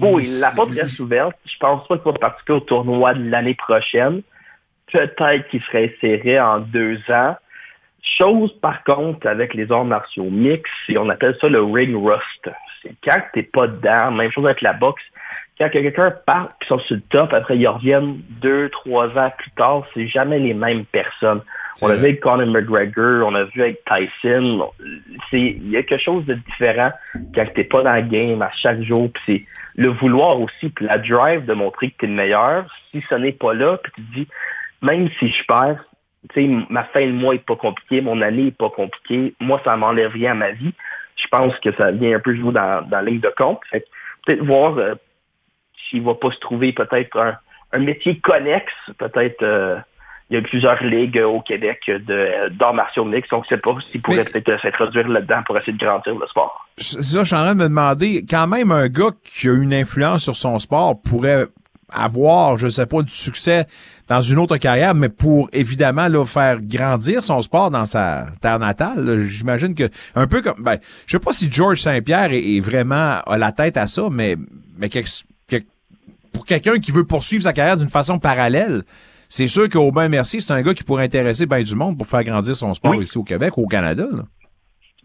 Oui, la porte reste ouverte. Je pense pas qu'il va participer au tournoi de l'année prochaine. Peut-être qu'il serait inséré en deux ans. Chose, par contre, avec les arts martiaux mix, et on appelle ça le ring rust. C'est quand t'es pas dedans, même chose avec la boxe. Quand quelqu'un part, qui sont sur le top, après ils reviennent deux, trois ans plus tard, c'est jamais les mêmes personnes. On l'a vu avec Conor McGregor, on l'a vu avec Tyson. C'est, il y a quelque chose de différent quand t'es pas dans le game à chaque jour. Puis c'est le vouloir aussi, puis la drive de montrer que t'es le meilleur. Si ce n'est pas là, puis tu te dis, même si je perds, tu sais, ma fin de mois est pas compliquée, mon année est pas compliquée, moi, ça m'enlève rien à ma vie. Je pense que ça vient un peu jouer dans, dans la ligne de compte. Fait peut-être voir euh, s'il va pas se trouver peut-être un, un métier connexe, peut-être euh, il y a plusieurs ligues au Québec de d'arts martiaux mixtes, on ne sait pas s'il pourrait peut-être s'introduire là-dedans pour essayer de grandir le sport. C'est ça, je suis en train de me demander, quand même, un gars qui a une influence sur son sport pourrait avoir, je sais pas, du succès dans une autre carrière, mais pour évidemment là, faire grandir son sport dans sa terre natale, j'imagine que un peu comme ben, je sais pas si George Saint-Pierre est, est vraiment à la tête à ça, mais mais quelque- pour quelqu'un qui veut poursuivre sa carrière d'une façon parallèle, c'est sûr qu'Aubin Mercier, c'est un gars qui pourrait intéresser bien du monde pour faire grandir son sport Oui. ici au Québec, au Canada. là.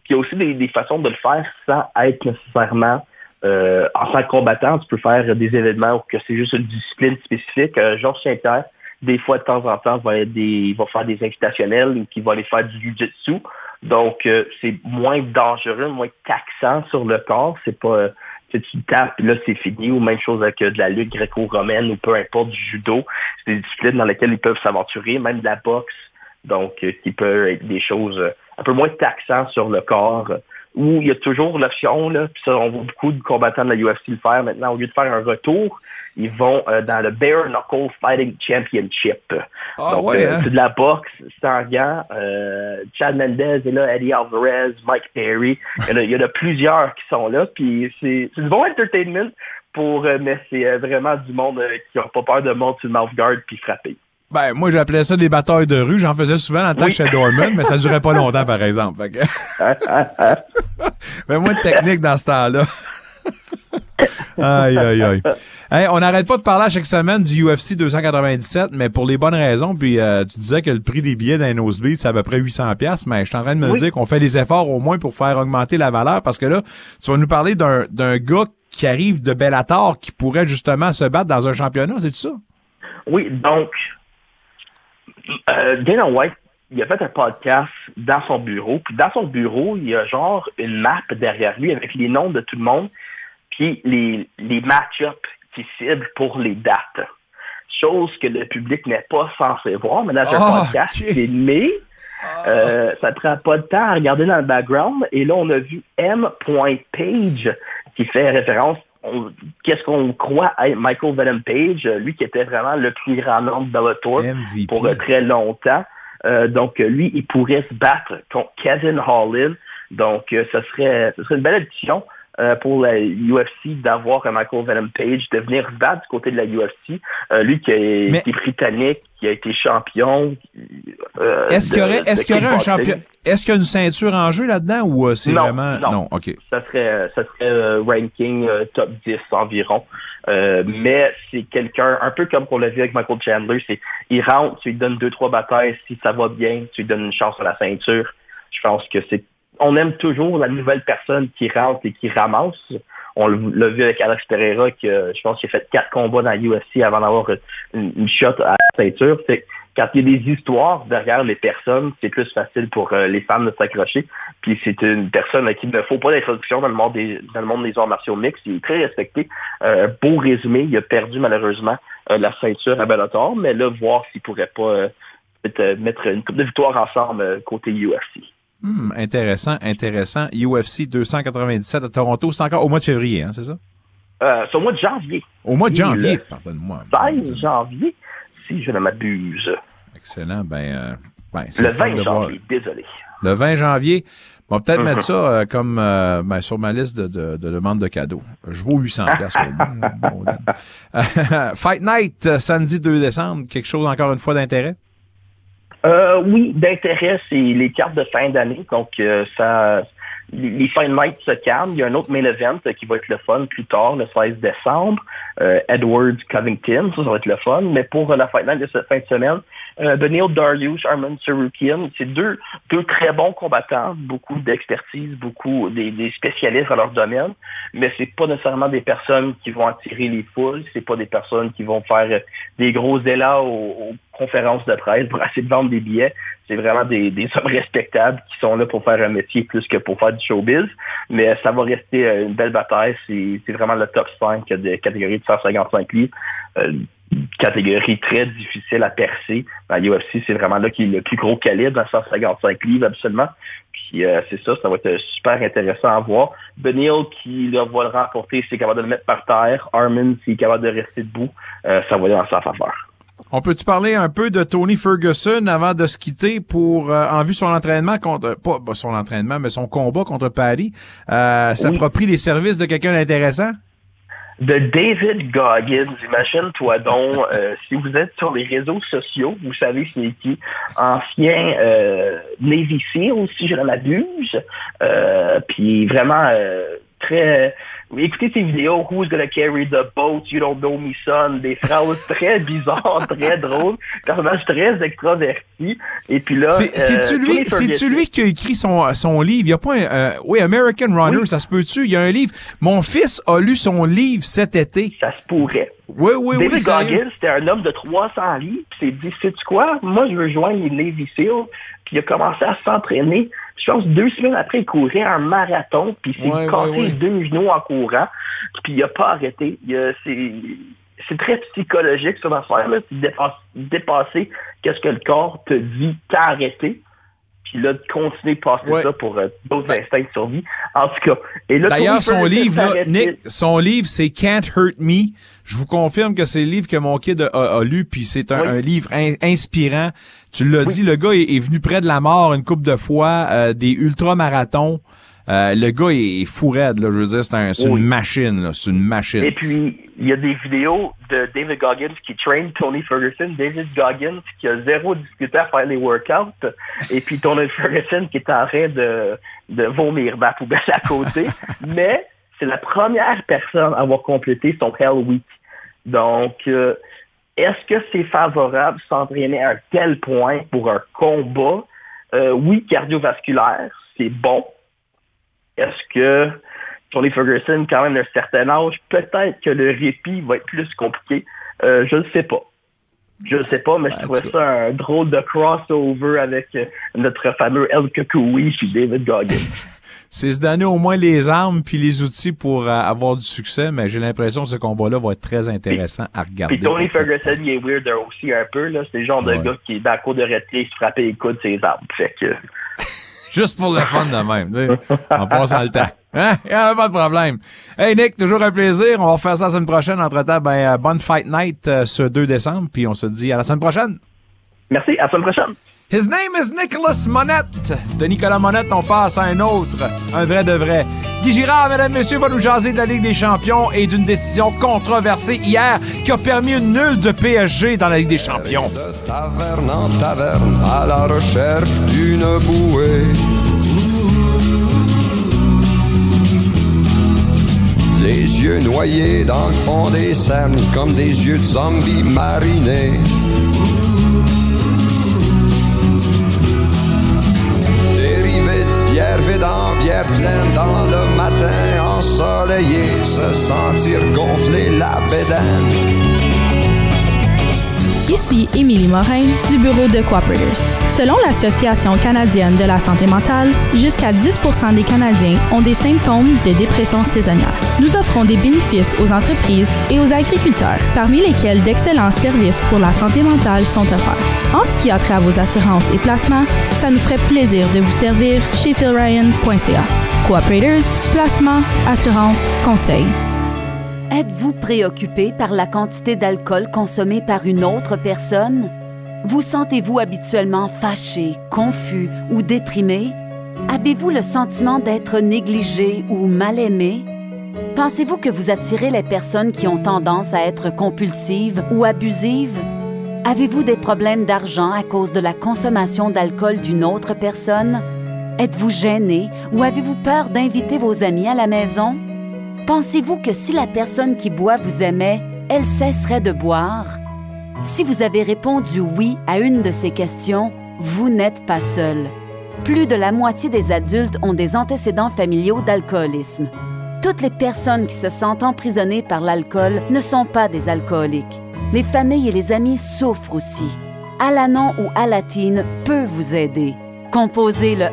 Il y a aussi des, des façons de le faire sans être nécessairement euh, en tant que combattant. Tu peux faire des événements où que c'est juste une discipline spécifique. Euh, Georges Saint-Pierre, des fois, de temps en temps, va, être des, va faire des invitationnels ou qui va aller faire du jiu-jitsu. Donc, euh, c'est moins dangereux, moins taxant sur le corps. C'est pas... tu tu tapes, puis là, c'est fini. Ou même chose avec euh, de la lutte gréco-romaine ou peu importe, du judo. C'est des disciplines dans lesquelles ils peuvent s'aventurer, même de la boxe. Donc, euh, qui peut être des choses euh, un peu moins taxantes sur le corps. où il y a toujours l'option, là, puis ça, on voit beaucoup de combattants de la UFC le faire maintenant, au lieu de faire un retour, ils vont euh, dans le Bare Knuckle Fighting Championship. Ah Donc, ouais, euh, hein? c'est de la boxe sans gants. Euh, Chad Mendez est là, Eddie Alvarez, Mike Perry. Il y en a, il y en a plusieurs qui sont là. Puis c'est du bon entertainment, pour, mais c'est vraiment du monde qui n'a pas peur de monter sur le mouth guard puis frapper. Ben, moi, j'appelais ça des batailles de rue. J'en faisais souvent en tant que chez Dorman, mais ça durait pas (laughs) longtemps, par exemple. Fait que... (laughs) (laughs) mais moins de technique dans ce temps-là. Aïe, aïe, aïe. (laughs) Hey, on n'arrête pas de parler à chaque semaine du UFC 297, mais pour les bonnes raisons. Puis euh, tu disais que le prix des billets d'un nosebleed, c'est à peu près 800 pièces, mais je suis en train de me Oui. dire qu'on fait des efforts au moins pour faire augmenter la valeur, parce que là, tu vas nous parler d'un d'un gars qui arrive de Bellator qui pourrait justement se battre dans un championnat, c'est ça? Oui, donc, euh, Dana White, il a fait un podcast dans son bureau. Puis dans son bureau, il y a genre une map derrière lui avec les noms de tout le monde, puis les, les match-ups qui ciblent pour les dates. Chose que le public n'est pas censé voir, mais dans un Ah, podcast filmé, euh, ça prend pas de temps à regarder dans le background. Et là, on a vu M.Page qui fait référence. Qu'est-ce qu'on croit à Michael Venom Page, lui qui était vraiment le plus grand nom de Bellator pour euh, très longtemps. Euh, donc, lui, il pourrait se battre contre Kevin Holland. Donc, euh, ce, serait, ce serait une belle addition euh, pour la UFC d'avoir un Michael Venom Page, de venir se battre du côté de la UFC. Euh, lui qui est, Mais- qui est britannique, qui a été champion. euh, Est-ce qu'il y aurait, est-ce qu'il y aurait un champion, est-ce qu'il y a une ceinture en jeu là-dedans ou euh, c'est Non, vraiment, non. ok. Ça serait, ça serait euh, ranking euh, top 10 environ. Euh, mais c'est quelqu'un, un peu comme qu'on l'a vu avec Michael Chandler, c'est il rentre, tu lui donnes deux, trois batailles, si ça va bien, tu lui donnes une chance à la ceinture. Je pense que c'est. On aime toujours la nouvelle personne qui rentre et qui ramasse. On l'a vu avec Alex Pereira, qui je pense qu'il a fait quatre combats dans la UFC avant d'avoir une, shot à la ceinture. Quand il y a des histoires derrière les personnes, c'est plus facile pour euh, les femmes de s'accrocher. Puis c'est une personne à qui il ne faut pas d'introduction dans le monde des dans le monde des arts martiaux mixtes. Il est très respecté. Euh, beau résumé. Il a perdu malheureusement euh, la ceinture à Bellator, mais là, voir s'il pourrait pas mettre une coupe de victoire ensemble côté UFC. Hmm, intéressant, intéressant. UFC 297 à Toronto, c'est encore au mois de février, hein, c'est ça? Euh, c'est au mois de janvier. Au mois de janvier, pardonne-moi. 16 janvier, si je ne m'abuse. Excellent. Ben, euh, ben, c'est Le fun 20 de voir. janvier, désolé. Le 20 janvier. On va peut-être Mhm. mettre ça euh, comme euh, ben, sur ma liste de, de, de demandes de cadeaux. Je vaux 800 (laughs) pièces au moins. Maudine. (laughs) Fight Night, euh, samedi 2 décembre. Quelque chose encore une fois d'intérêt? Euh, oui, d'intérêt, c'est les cartes de fin d'année. Donc, euh, ça, les les Fight Night se calment. Il y a un autre main event qui va être le fun plus tard, le 16 décembre. Euh, Edward Covington, ça, ça va être le fun. Mais pour la Fight Night de cette fin de semaine, euh, Benil Dariush, Arman Sarukian, c'est deux, deux très bons combattants, beaucoup d'expertise, beaucoup des, des spécialistes dans leur domaine, mais c'est pas nécessairement des personnes qui vont attirer les foules, c'est pas des personnes qui vont faire euh, des gros élats aux, aux conférences de presse pour essayer de vendre des billets. C'est vraiment des, des (laughs) hommes respectables qui sont là pour faire un métier plus que pour faire du showbiz. Mais ça va rester euh, une belle bataille. C'est vraiment le top 5 de catégorie de 155 livres. Euh, catégorie très difficile à percer. Dans l'UFC, c'est vraiment là qu'il est le plus gros calibre, à 155 livres absolument. Puis euh, c'est ça, ça va être super intéressant à voir. Benil qui là, va le remporter, c'est capable de le mettre par terre. Armin, s'il est capable de rester debout, euh, ça va aller dans sa faveur. On peut-tu parler un peu de Tony Ferguson avant de se quitter pour euh, en vue son entraînement contre pas bah, son entraînement mais son combat contre Paris euh, s'approprie les services de quelqu'un d'intéressant? De David Goggins. Imagine-toi donc, euh, si vous êtes sur les réseaux sociaux, vous savez c'est qui, ancien euh, Navy si je ne m'abuse, euh, puis vraiment euh, très... Écoutez ces vidéos, Who's Gonna Carry the Boat, You Don't Know Me Son, des phrases très (laughs) bizarres, très drôles, personnage très extraverti. Et puis là... C'est- C'est-tu euh, lui, Ferguson- lui qui a écrit son, son livre? Il y a pas un, euh, oui, American Runner, ça se peut-tu? Il y a un livre. Mon fils a lu son livre cet été. Ça se pourrait. Oui, oui, David oui. Goggins, c'était un homme de 300 livres, puis il s'est dit, sais-tu quoi? Moi, je veux joindre les Navy Seals, puis il a commencé à s'entraîner. Je pense deux semaines après, il courait un marathon, puis il s'est Ouais, cassé ouais, ouais. les deux genoux en courant, puis il a pas arrêté. C'est c'est très psychologique, affaire-là, c'est dépasse- dépasser qu'est-ce que le corps te dit, t'as arrêté, puis là, de continuer de passer ça pour euh, d'autres instincts de survie. En tout cas, et là, D'ailleurs, son livre, là. Nick, son livre, c'est Can't Hurt Me. Je vous confirme que c'est le livre que mon kid a, a lu, puis c'est un, Oui. un livre in- inspirant. Tu l'as dit, le gars est, est venu près de la mort une couple de fois, euh, des ultramarathons. Euh, le gars est, est fou raide, là, je veux dire, c'est un- Oui. une machine, là, c'est une machine. Et puis, il y a des vidéos de David Goggins qui train Tony Ferguson. David Goggins qui a zéro discuté à faire les workouts. Et puis Tony Ferguson qui est en train de, de vomir dans la poubelle à côté. (laughs) Mais c'est la première personne à avoir complété son Hell Week. Donc, euh, est-ce que c'est favorable s'entraîner à un tel point pour un combat? Euh, oui, cardiovasculaire, c'est bon. Est-ce que Tony Ferguson, quand même d'un certain âge, peut-être que le répit va être plus compliqué? Euh, je ne sais pas. Je ne sais pas, mais je trouvais ça un drôle de crossover avec euh, notre fameux El Kukui puis David Goggins. (laughs) C'est se donner au moins les armes puis les outils pour euh, avoir du succès, mais j'ai l'impression que ce combat-là va être très intéressant à regarder. Puis Tony Ferguson, il est weird aussi un peu. là. C'est le genre de gars qui est dans la cour de il se frappait les coudes de ses armes. Fait que... (laughs) Juste pour le fun de même, en passant le temps. (laughs) Hein? A pas de problème. Hey Nick, toujours un plaisir. On va refaire ça la semaine prochaine. Entre-temps, ben, euh, bonne Fight Night euh, ce 2 décembre, puis on se dit à la semaine prochaine. Merci, à la semaine prochaine. His name is Nicholas Monette. De Nicolas Monette, on passe à un autre, un vrai de vrai. Guy Girard, mesdames, messieurs, va nous jaser de la Ligue des champions et d'une décision controversée hier qui a permis une nulle de PSG dans la Ligue des champions. taverne en taverne à la recherche d'une bouée. Les yeux noyés dans le fond des cernes comme des yeux de zombies marinés. Bière pleine dans le matin ensoleillé, se sentir gonfler la bédaine. Ici Émilie Morin du bureau de Cooperators. Selon l'Association canadienne de la santé mentale, jusqu'à 10 des Canadiens ont des symptômes de dépression saisonnière. Nous offrons des bénéfices aux entreprises et aux agriculteurs, parmi lesquels d'excellents services pour la santé mentale sont offerts. En ce qui a trait à vos assurances et placements, ça nous ferait plaisir de vous servir chez philryan.ca. Cooperators, placement, assurance, conseil. Êtes-vous préoccupé par la quantité d'alcool consommée par une autre personne? Vous sentez-vous habituellement fâché, confus ou déprimé? Avez-vous le sentiment d'être négligé ou mal aimé? Pensez-vous que vous attirez les personnes qui ont tendance à être compulsives ou abusives? Avez-vous des problèmes d'argent à cause de la consommation d'alcool d'une autre personne? Êtes-vous gêné ou avez-vous peur d'inviter vos amis à la maison? Pensez-vous que si la personne qui boit vous aimait, elle cesserait de boire? Si vous avez répondu oui à une de ces questions, vous n'êtes pas seul. Plus de la moitié des adultes ont des antécédents familiaux d'alcoolisme. Toutes les personnes qui se sentent emprisonnées par l'alcool ne sont pas des alcooliques. Les familles et les amis souffrent aussi. Alanon ou Alatine peut vous aider. Composez le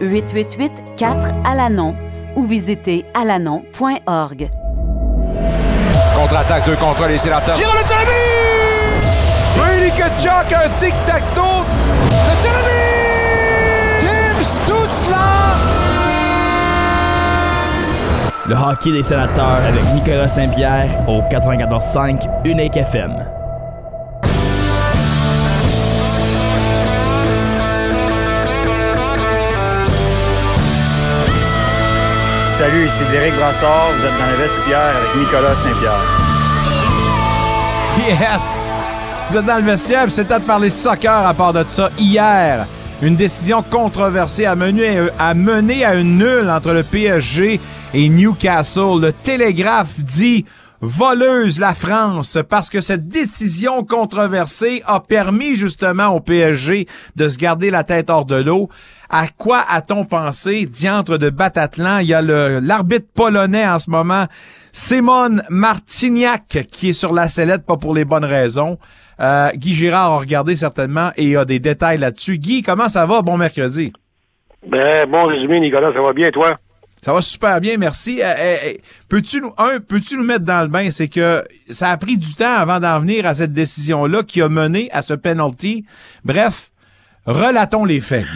1-888-4-Alanon ou visitez alanon.org. Contre-attaque, deux contre les sénateurs. Giro le Brady Kachuk, un tic-tac-toe. Le tirami! Tim Stutzla! Le hockey des sénateurs avec Nicolas Saint-Pierre au 94.5 Unique FM. Salut, ici Derek Brassard. Vous êtes dans le vestiaire avec Nicolas Saint-Pierre. Yes! Vous êtes dans le vestiaire, c'est temps de parler soccer à part de ça. Hier, une décision controversée a mené, a mené à une nulle entre le PSG et Newcastle. Le Télégraphe dit voleuse la France parce que cette décision controversée a permis justement au PSG de se garder la tête hors de l'eau. À quoi a-t-on pensé? Diantre de Batatlan, il y a l'arbitre polonais en ce moment, Simon Marciniak, qui est sur la sellette, pas pour les bonnes raisons. Euh, Guy Girard a regardé certainement et a des détails là-dessus. Guy, comment ça va? Bon mercredi. Ben, bon résumé, Nicolas, ça va bien, toi? Ça va super bien, merci. Euh, euh, euh, peux-tu nous, un, peux-tu nous mettre dans le bain? C'est que ça a pris du temps avant d'en venir à cette décision-là qui a mené à ce penalty. Bref, relatons les faits.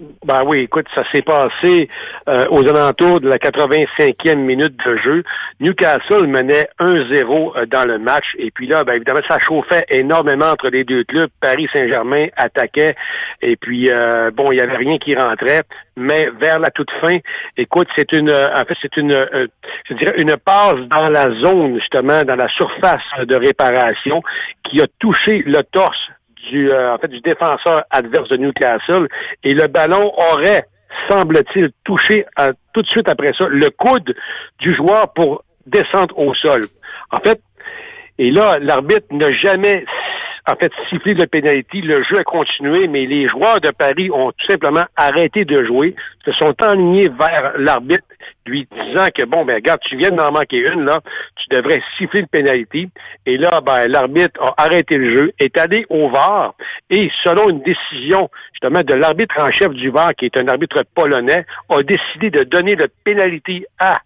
Ben oui, écoute, ça s'est passé euh, aux alentours de la 85e minute de jeu. Newcastle menait 1-0 euh, dans le match. Et puis là, ben évidemment, ça chauffait énormément entre les deux clubs. Paris Saint-Germain attaquait. Et puis, euh, bon, il n'y avait rien qui rentrait. Mais vers la toute fin, écoute, c'est une, euh, en fait, c'est une, euh, je dirais, une passe dans la zone, justement, dans la surface de réparation qui a touché le torse du, euh, en fait, du défenseur adverse de Newcastle et le ballon aurait, semble-t-il, touché euh, tout de suite après ça le coude du joueur pour descendre au sol. En fait, et là, l'arbitre n'a jamais en fait sifflé le pénalty. Le jeu a continué, mais les joueurs de Paris ont tout simplement arrêté de jouer, se sont enlignés vers l'arbitre, lui disant que bon, ben regarde, tu viens d'en manquer une, là, tu devrais siffler le pénalty. Et là, ben, l'arbitre a arrêté le jeu, est allé au VAR, et selon une décision justement de l'arbitre en chef du VAR, qui est un arbitre polonais, a décidé de donner le pénalty à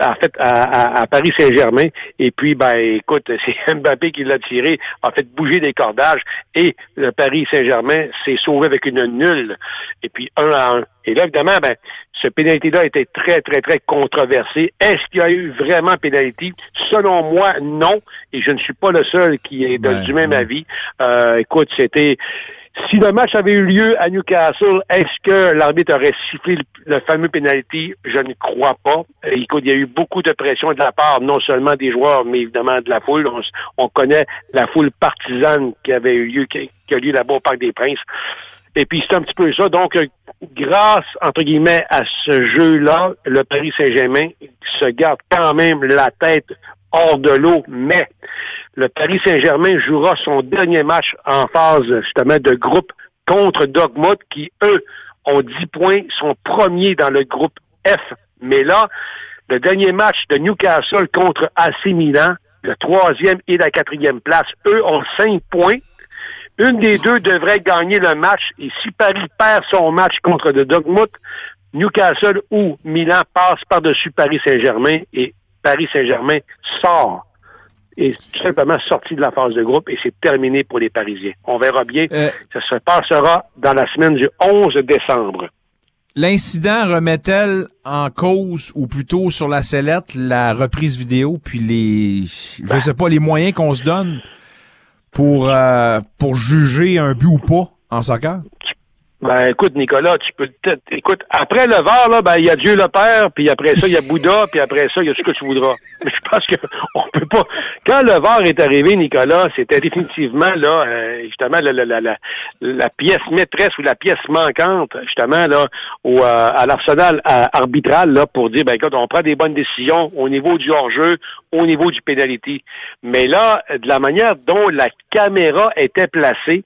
en fait, à, à- à Paris Saint-Germain. Et puis, ben, écoute, (laughs) c'est Mbappé qui l'a tiré, a fait bouger des cordages et le Paris Saint-Germain s'est sauvé avec une nulle. Et puis, un à un. Et là, évidemment, ben, ce pénalité-là était très, très, très controversé. Est-ce qu'il y a eu vraiment pénalité? Selon moi, non. Et je ne suis pas le seul qui est de- Ben, du même avis. Euh, écoute, c'était... Si le match avait eu lieu à Newcastle, est-ce que l'arbitre aurait sifflé le, fameux penalty? Je ne crois pas. Euh, Écoute, il y a eu beaucoup de pression de la part non seulement des joueurs, mais évidemment de la foule. On, connaît la foule partisane qui avait eu lieu, qui, qui a eu lieu là-bas au Parc des Princes. Et puis c'est un petit peu ça. Donc, euh, grâce, entre guillemets, à ce jeu-là, le Paris Saint-Germain se garde quand même la tête hors de l'eau, mais le Paris Saint-Germain jouera son dernier match en phase justement de groupe contre Dortmund qui, eux, ont 10 points, sont premiers dans le groupe F. Mais là, le dernier match de Newcastle contre AC Milan, le troisième et la quatrième place, eux ont 5 points. Une des deux devrait gagner le match et si Paris perd son match contre le Dortmund, Newcastle ou Milan passe par-dessus Paris Saint-Germain et Paris Saint-Germain sort est tout simplement sorti de la phase de groupe et c'est terminé pour les Parisiens. On verra bien. Ça se passera dans la semaine du 11 décembre. L'incident remet-elle en cause, ou plutôt sur la sellette, la reprise vidéo, puis les, je sais pas, les moyens qu'on se donne pour, euh, pour juger un but ou pas en soccer? Ben, écoute, Nicolas, tu peux peut-être, écoute, après le VAR, là, ben, il y a Dieu le Père, puis après ça, il y a Bouddha, puis après ça, il y a ce que tu voudras. (laughs) Mais je pense que on peut pas. Quand le VAR est arrivé, Nicolas, c'était définitivement, là, euh, justement, la, la, la, la, la pièce maîtresse ou la pièce manquante, justement, là, au, euh, à l'arsenal euh, arbitral, là, pour dire, ben, écoute, on prend des bonnes décisions au niveau du hors-jeu, au niveau du pénalité. Mais là, de la manière dont la caméra était placée,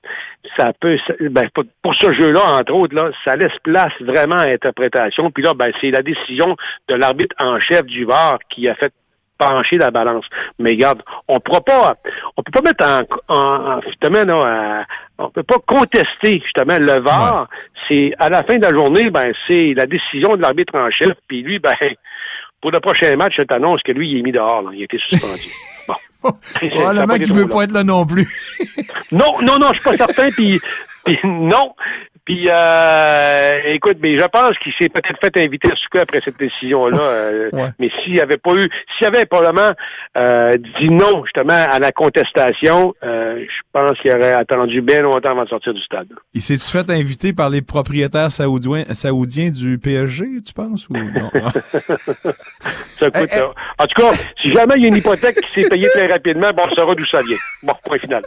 ça peut, ben, pour- ce jeu-là, entre autres, là, ça laisse place vraiment à interprétation. Puis là, ben, c'est la décision de l'arbitre en chef du VAR qui a fait pencher la balance. Mais regarde, on pourra pas, on peut pas mettre en, en, en- justement, à- on peut pas contester justement le VAR. C'est à la fin de la journée, ben, c'est la décision de l'arbitre en chef. Puis lui, ben, pour le prochain match, je t'annonce que lui, il est mis dehors. là. Il a été suspendu. (laughs) Bon. (laughs) Pas été qu'il trop veut long. pas être là non plus. Non, non, non, je suis pas (laughs) certain. Puis non. Puis, euh, écoute, mais je pense qu'il s'est peut-être fait inviter à souper après cette décision-là. euh, Ouais. Mais s'il n'y avait pas eu, s'il avait probablement euh, dit non justement à la contestation, euh, je pense qu'il aurait attendu bien longtemps avant de sortir du stade. Il s'est-tu fait inviter par les propriétaires saoudiens, saoudiens du PSG, tu penses? Ou non? (laughs) Ça coûte, euh, En tout cas, si jamais il y a une hypothèque qui s'est payée très rapidement, bon, on saura d'où ça vient. Bon, point final.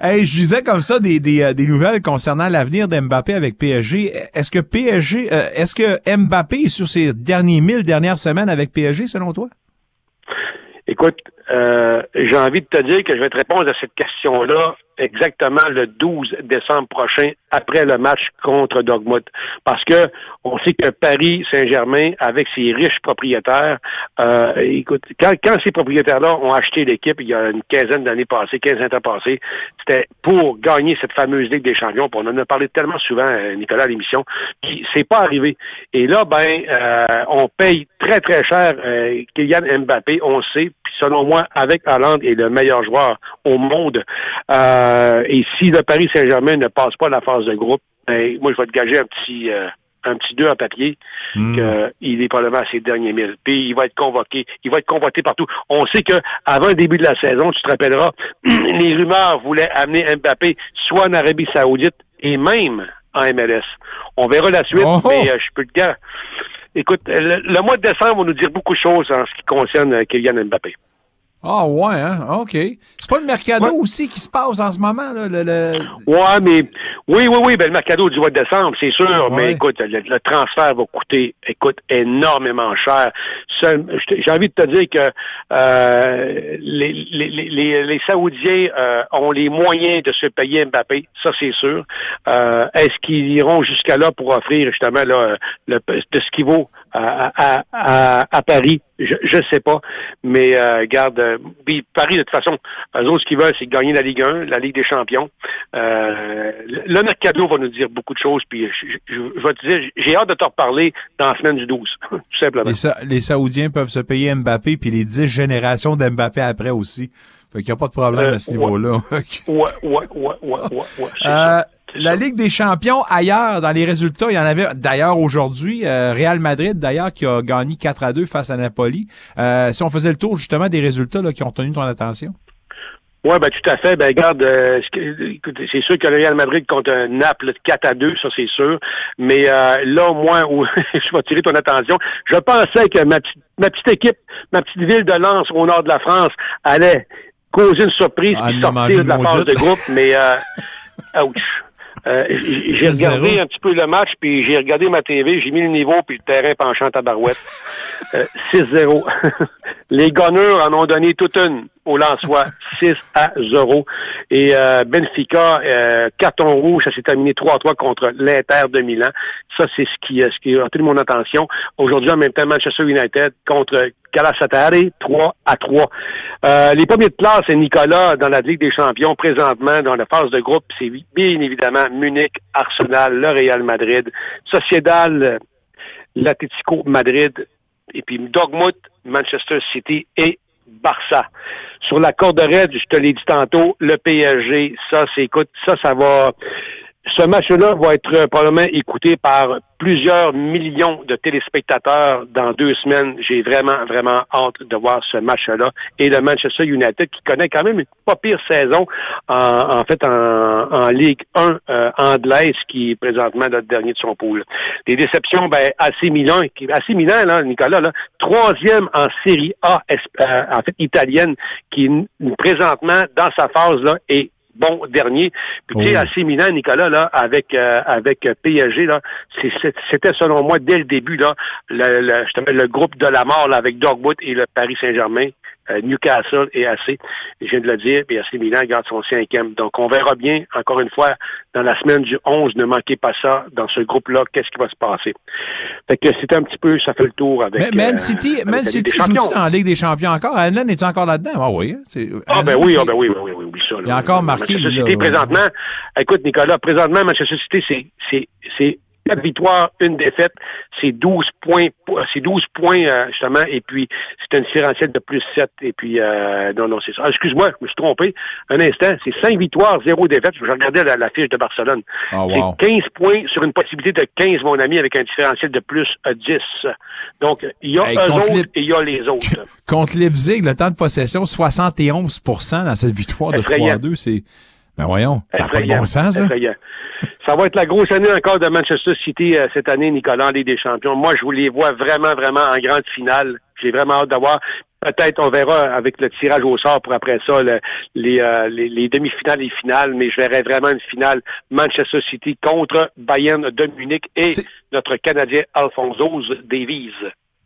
Hey, je disais comme ça des, des, des nouvelles concernant l'avenir d'Mbappé. Mbappé avec PSG. Est-ce que PSG, euh, est-ce que Mbappé est sur ses derniers mille dernières semaines avec PSG, selon toi? Écoute, euh, j'ai envie de te dire que je vais te répondre à cette question-là exactement le 12 décembre prochain, après le match contre Dogmut. Parce que on sait que Paris Saint-Germain, avec ses riches propriétaires, euh, écoute, quand, quand ces propriétaires-là ont acheté l'équipe il y a une quinzaine d'années passées, 15 ans passés, c'était pour gagner cette fameuse Ligue des Champions. On en a parlé tellement souvent, euh, Nicolas, à l'émission. Puis c'est pas arrivé. Et là, ben, euh, on paye très, très cher euh, Kylian Mbappé, on sait, puis selon moi, avec Hollande est le meilleur joueur au monde. Euh, et si le Paris Saint-Germain ne passe pas la phase de groupe, ben, moi, je vais te gager un petit... Euh, un petit 2 en papier, Hmm. qu'il est probablement à ses derniers milles. Puis il va être convoqué. Il va être convoqué partout. On sait que avant le début de la saison, tu te rappelleras, (clears throat) les rumeurs voulaient amener Mbappé soit en Arabie Saoudite et même en MLS. On verra la suite, Oh! mais euh, je peux te dire. Écoute, le, le mois de décembre va nous dire beaucoup de choses en ce qui concerne euh, Kylian Mbappé. Ah ouais, hein? OK. C'est pas le mercado aussi qui se passe en ce moment, là? Le, le- Ouais, mais oui, oui, oui, ben le mercado du mois de décembre, c'est sûr, mais écoute, le, le transfert va coûter, écoute, énormément cher. J'ai envie de te dire que euh, les, les, les, les Saoudiens euh, ont les moyens de se payer Mbappé, ça c'est sûr. Euh, Est-ce qu'ils iront jusqu'à là pour offrir justement là, le, de ce qu'il vaut à, à, à, Paris? Je ne sais pas, mais euh, garde, euh, Paris de toute façon, eux autres ce qu'ils veulent, c'est gagner la Ligue 1, la Ligue des Champions. Euh, le mercado va nous dire beaucoup de choses, puis je, je- vais te dire, j'ai hâte de te reparler dans la semaine du 12, (laughs) tout simplement. les, les Saoudiens peuvent se payer Mbappé, puis les 10 générations d'Mbappé après aussi. Fait qu'il n'y a pas de problème Euh, à ce niveau-là. (laughs) Ouais, ouais, ouais, ouais, ouais, ouais. c'est Euh, la Ligue des champions, ailleurs, dans les résultats, il y en avait d'ailleurs aujourd'hui, euh, Real Madrid, d'ailleurs, qui a gagné 4 à 2 face à Napoli. Euh, si on faisait le tour justement des résultats là, qui ont tenu ton attention. Oui, ben tout à fait. Ben regarde, euh, c'est sûr que le Real Madrid contre un Naples de 4 à 2, ça c'est sûr. Mais euh, là, moi, où (laughs) je vais tirer ton attention, je pensais que ma petite, ma petite équipe, ma petite ville de Lens au nord de la France allait causer une surprise Ah, puis sortir de la phase de groupe, mais euh, (laughs) ouch. Euh, j'ai j'ai 6-0. regardé un petit peu le match, puis j'ai regardé ma TV, j'ai mis le niveau, puis le terrain penchant à barouette. Euh, (laughs) 6-0. Les Gunners en ont donné toute une au Lançois, 6 à 0. Et euh, Benfica, euh, carton rouge, ça s'est terminé 3-3 contre l'Inter de Milan. Ça, c'est ce qui, euh, ce qui a retenu mon attention. Aujourd'hui, en même temps, Manchester United contre Galatasaray, 3 à 3. Euh, les premiers de place, c'est Nicolas dans la Ligue des champions présentement dans la phase de groupe. C'est bien évidemment Munich, Arsenal, le Real Madrid, Sociedad, euh, l'Atlético Madrid, et puis Dortmund, Manchester City et Barça. Sur la corde raide, je te l'ai dit tantôt, le PSG, ça, c'est, écoute, ça, ça va, ce match-là va être euh, probablement écouté par plusieurs millions de téléspectateurs dans deux semaines. J'ai vraiment, vraiment hâte de voir ce match-là. Et le Manchester United qui connaît quand même une pas pire saison en, fait en, Ligue 1 euh, anglaise qui est présentement le dernier de son pool. Des déceptions, ben, AC Milan, AC Milan, là, Nicolas, là, troisième en Série A, euh, en fait, italienne, qui présentement, dans sa phase, là, est bon dernier. Puis tu sais, Oh. AC Milan, Nicolas, là, avec euh, avec PSG, là, c'était selon moi dès le début là, le, le, justement, le groupe de la mort là, avec Dortmund et le Paris Saint-Germain, Newcastle et AC. Je viens de le dire, puis AC Milan garde son cinquième. Donc on verra bien, encore une fois, dans la semaine du 11, ne manquez pas ça, dans ce groupe-là, qu'est-ce qui va se passer. Fait que c'était un petit peu, ça fait le tour avec. Mais Man euh, City, avec Man City joue en Ligue des champions encore? Allen, est-tu encore là-dedans? Ah oui. hein, c'est- Ah ben oui, ah ben oui, oui, oui, oui, oui, ça. là. Il a encore marqué, Manchester City, présentement, écoute, Nicolas, présentement, Manchester City, c'est, c'est, c'est quatre victoires, une défaite, c'est 12 points, c'est 12 points, euh, justement, et puis c'est un différentiel de plus 7, et puis, euh, non, non, c'est ça. Ah, excuse-moi, je me suis trompé. Un instant, c'est 5 victoires, 0 défaite. Je regardais la, la fiche de Barcelone. Ah, wow. C'est 15 points sur une possibilité de 15, mon ami, avec un différentiel de plus euh, 10. Donc, il y a Hey, eux autres les- et il y a les autres. (laughs) Contre Leipzig, le temps de possession, 71% dans cette victoire de Effrayant. 3-2. C'est. Ben voyons, ça n'a pas de bon sens, ça. Ça va être la grosse année encore de Manchester City euh, cette année, Nicolas, en Ligue des Champions. Moi, je vous les vois vraiment, vraiment en grande finale. J'ai vraiment hâte d'avoir. Peut-être on verra avec le tirage au sort pour après ça le- les, euh, les, les demi-finales et finales, mais je verrais vraiment une finale Manchester City contre Bayern de Munich et notre Canadien Alphonso Davies.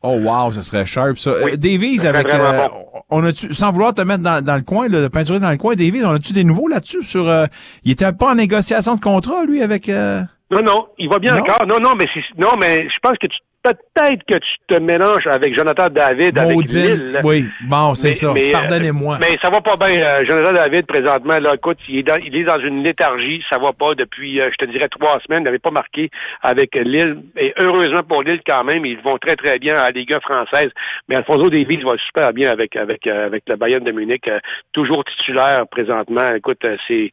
Oh wow, ça serait sharp ça. Oui, Euh, Davies avec euh, on a-tu sans vouloir te mettre dans, dans le coin, là, de peinturer dans le coin, Davies, on a-tu des nouveaux là-dessus sur euh, il était pas en négociation de contrat lui avec euh, Non, non, il va bien Non? encore. Non, non, mais non, mais je pense que tu peut-être que tu te mélanges avec Jonathan David avec Maudine. Lille. Oui, bon, c'est ça. mais, euh, Pardonnez-moi. Mais ça va pas bien. euh, Jonathan David, présentement, là, écoute, il est, dans, il est dans une léthargie. Ça va pas depuis, euh, je te dirais, trois semaines. Il n'avait pas marqué avec Lille. Et heureusement pour Lille, quand même, ils vont très, très bien à la Ligue 1 française. Mais Alfonso Davies va super bien avec, avec, euh, avec le Bayern de Munich. euh, toujours titulaire présentement. Écoute, euh, c'est,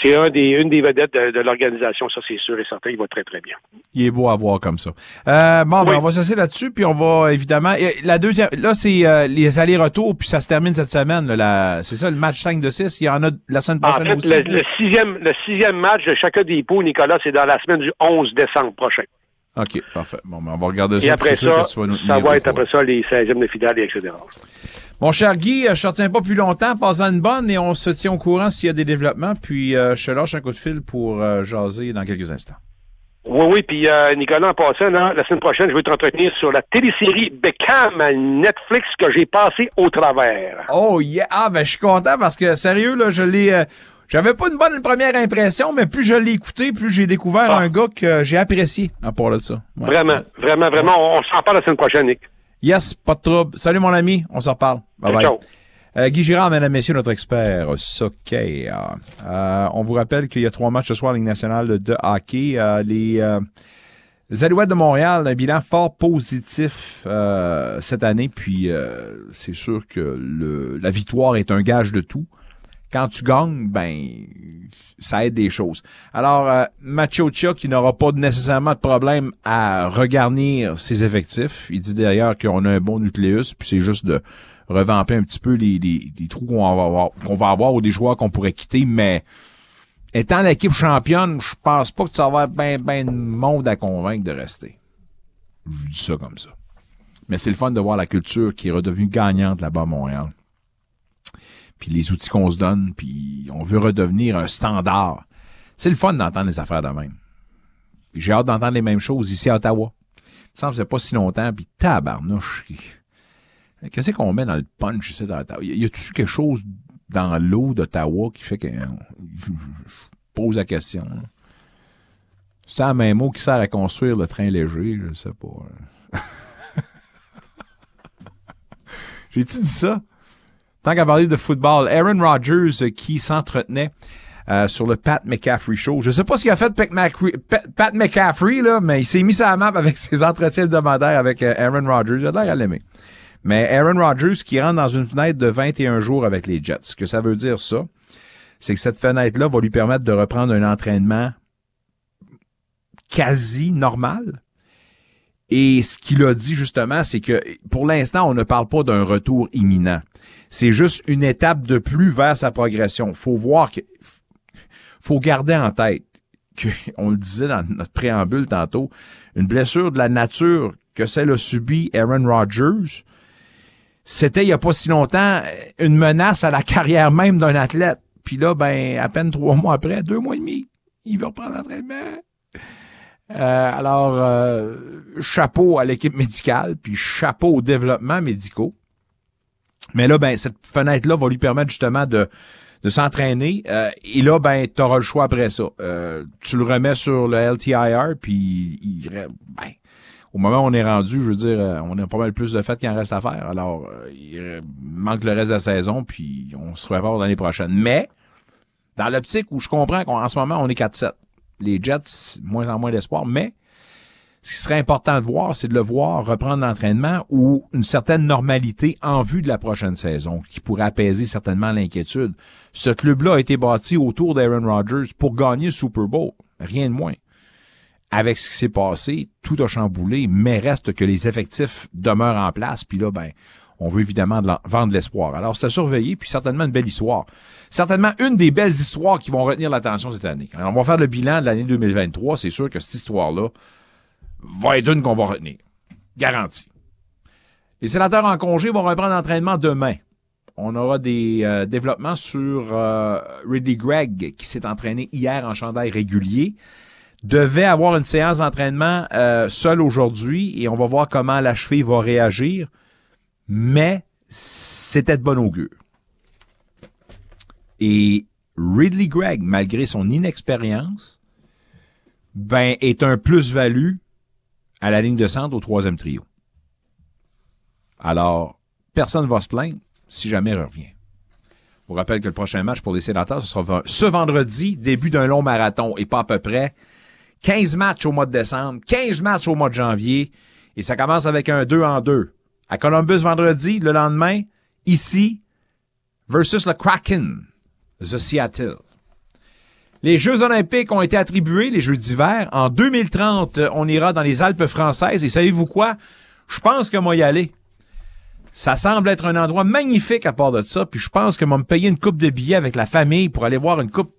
c'est un des, une des vedettes de, de l'organisation. Ça, c'est sûr et certain. Il va très, très bien. Il est beau à voir comme ça. Euh, bon, on va se laisser là-dessus, puis on va évidemment. La deuxième, là, c'est euh, les allers-retours, puis ça se termine cette semaine. là, c'est ça, le match 5 de 6. Il y en a la semaine En prochaine fait, aussi. le, le sixième, le sixième match de chacun des pots, Nicolas, c'est dans la semaine du 11 décembre prochain. OK, parfait. Bon, ben, on va regarder ça. Et après ça, ça tenir va être après ça les 16e de finale, et etc. Mon cher Guy, euh, je te retiens pas plus longtemps. Passe une bonne et on se tient au courant s'il y a des développements. Puis euh, je te lâche un coup de fil pour euh, jaser dans quelques instants. Oui, oui, puis euh, Nicolas, en passant, là, la semaine prochaine, je vais t'entretenir sur la télésérie Beckham à Netflix que j'ai passé au travers. Oh yeah! Ah ben je suis content parce que sérieux, là, je l'ai. euh, j'avais pas une bonne première impression, mais plus je l'ai écouté, plus j'ai découvert Ah. un gars que j'ai apprécié à part de ça. Ouais. Vraiment, vraiment, vraiment. On, on s'en parle la semaine prochaine, Nick. Yes, pas de trouble. Salut mon ami, on s'en reparle. Bye bye. Ciao. Euh, Guy Girard, mesdames, messieurs, notre expert soccer. Euh, on vous rappelle qu'il y a trois matchs ce soir en Ligue nationale de hockey. Euh, les, les Alouettes de Montréal, un bilan fort positif cette année, puis c'est sûr que la victoire est un gage de tout. Quand tu gagnes, ben ça aide des choses. Alors, Macho Chia, qui n'aura pas nécessairement de problème à regarnir ses effectifs, il dit d'ailleurs qu'on a un bon nucléus, puis c'est juste de revamper un petit peu les, les- les trous qu'on va avoir, va ou des joueurs qu'on pourrait quitter, mais étant l'équipe championne, je pense pas que tu vas avoir ben, ben de monde à convaincre de rester. Je dis ça comme ça. Mais c'est le fun de voir la culture qui est redevenue gagnante là-bas à Montréal. Puis les outils qu'on se donne, puis on veut redevenir un standard. C'est le fun d'entendre les affaires de même. J'ai hâte d'entendre les mêmes choses ici à Ottawa. Ça me faisait pas si longtemps, puis tabarnouche. Qu'est-ce qu'on met dans le punch ici à Ottawa? Y a-tu quelque chose dans l'eau d'Ottawa qui fait que je pose la question? là? C'est un même mot qui sert à construire le train léger, je sais pas. (laughs) J'ai-tu dit ça? Tant qu'à parler de football, Aaron Rodgers euh, qui s'entretenait euh, sur le Pat McCaffrey Show. Je sais pas ce qu'il a fait Pat, McCaffrey, Pat, Pat McCaffrey, là, mais il s'est mis sa map avec (laughs) ses entretiens hebdomadaires avec euh, Aaron Rodgers. J'ai l'air à l'aimer. Mais Aaron Rodgers qui rentre dans une fenêtre de 21 jours avec les Jets. Ce que ça veut dire, ça, c'est que cette fenêtre-là va lui permettre de reprendre un entraînement quasi normal. Et ce qu'il a dit justement, c'est que pour l'instant, on ne parle pas d'un retour imminent. C'est juste une étape de plus vers sa progression. Faut voir que, faut garder en tête que, (laughs) on le disait dans notre préambule tantôt, une blessure de la nature que celle a subie Aaron Rodgers, c'était il y a pas si longtemps une menace à la carrière même d'un athlète. Puis là, ben, à peine trois mois après, deux mois et demi, il va reprendre l'entraînement. Euh, alors, euh, chapeau à l'équipe médicale, puis chapeau au développement médicaux. Mais là, ben, cette fenêtre-là va lui permettre justement de, de s'entraîner. Euh, et là, ben, tu auras le choix après ça. Euh, tu le remets sur le LTIR, puis il, ben, au moment où on est rendu, je veux dire, euh, on a pas mal plus de fait qu'il en reste à faire. Alors, euh, il manque le reste de la saison, puis on se prépare l'année prochaine. Mais, dans l'optique où je comprends qu'en ce moment, on est 4-7. Les Jets, moins en moins d'espoir, mais ce qui serait important de voir, c'est de le voir reprendre l'entraînement ou une certaine normalité en vue de la prochaine saison, qui pourrait apaiser certainement l'inquiétude. Ce club-là a été bâti autour d'Aaron Rodgers pour gagner le Super Bowl, rien de moins. Avec ce qui s'est passé, tout a chamboulé, mais reste que les effectifs demeurent en place, puis là, ben, on veut évidemment vendre l'espoir. Alors, c'est à surveiller, puis certainement une belle histoire. Certainement une des belles histoires qui vont retenir l'attention cette année. On va faire le bilan de l'année 2023. C'est sûr que cette histoire-là va être une qu'on va retenir. Garantie. Les sénateurs en congé vont reprendre l'entraînement demain. On aura des euh, développements sur euh, Ridley Gregg, qui s'est entraîné hier en chandail régulier. Devait avoir une séance d'entraînement euh, seul aujourd'hui et on va voir comment la cheville va réagir. Mais c'était de bon augure. Et Ridley Gregg, malgré son inexpérience, ben, est un plus-value à la ligne de centre au troisième trio. Alors, personne ne va se plaindre si jamais il revient. Je vous rappelle que le prochain match pour les sénateurs, ce sera ce vendredi, début d'un long marathon, et pas à peu près 15 matchs au mois de décembre, 15 matchs au mois de janvier, et ça commence avec un 2 en 2. À Columbus vendredi, le lendemain, ici, versus le Kraken, The Seattle. Les Jeux olympiques ont été attribués, les Jeux d'hiver. En 2030, on ira dans les Alpes françaises. Et savez-vous quoi? Je pense que moi y aller. Ça semble être un endroit magnifique à part de ça. Puis je pense que moi me payer une coupe de billets avec la famille pour aller voir une coupe,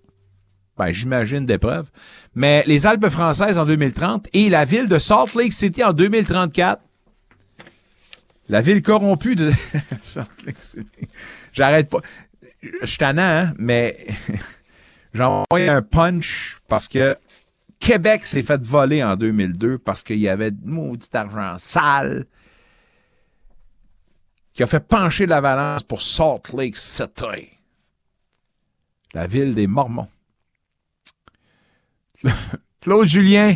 ben, j'imagine d'épreuves. Mais les Alpes françaises en 2030 et la ville de Salt Lake City en 2034. La ville corrompue de (laughs) Salt Lake City. J'arrête pas. Je suis hein, mais (laughs) j'ai envoyé un punch parce que Québec s'est fait voler en 2002 parce qu'il y avait maudit argent sale qui a fait pencher la balance pour Salt Lake City, la ville des Mormons. (laughs) Claude Julien,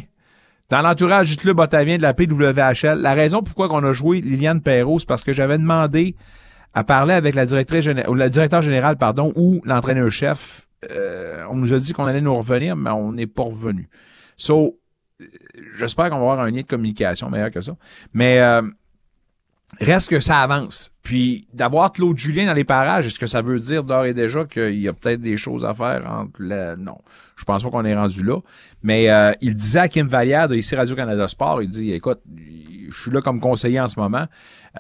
dans l'entourage du club ottavien de la PWHL, la raison pourquoi on a joué Liliane Perrault, c'est parce que j'avais demandé à parler avec la directrice ou la directeur général, pardon, ou l'entraîneur-chef. Euh, on nous a dit qu'on allait nous revenir, mais on n'est pas revenu. So, j'espère qu'on va avoir un lien de communication meilleur que ça. Mais euh, reste que ça avance. Puis d'avoir Claude Julien dans les parages, est-ce que ça veut dire d'ores et déjà qu'il y a peut-être des choses à faire entre la... Non, je pense pas qu'on est rendu là. Mais euh, il disait à Kim Vallière ici Radio-Canada Sport, il dit, écoute, je suis là comme conseiller en ce moment,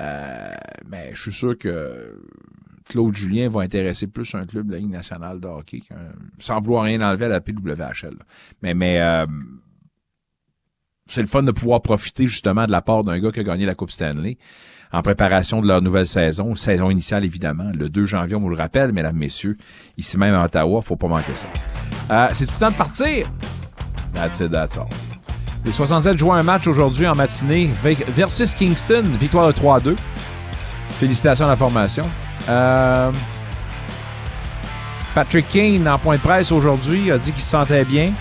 euh, mais je suis sûr que Claude Julien va intéresser plus un club de la Ligue nationale de hockey, sans vouloir rien enlever à la PWHL. Mais, mais euh, c'est le fun de pouvoir profiter justement de la part d'un gars qui a gagné la Coupe Stanley en préparation de leur nouvelle saison, saison initiale évidemment, le 2 janvier, on vous le rappelle, mesdames, messieurs, ici même à Ottawa, faut pas manquer ça. Euh, c'est tout le temps de partir. That's it, that's all. Les 67 jouent un match aujourd'hui en matinée versus Kingston, victoire de 3-2. Félicitations à la formation. Euh, Patrick Kane, en point de presse aujourd'hui, a dit qu'il se sentait bien.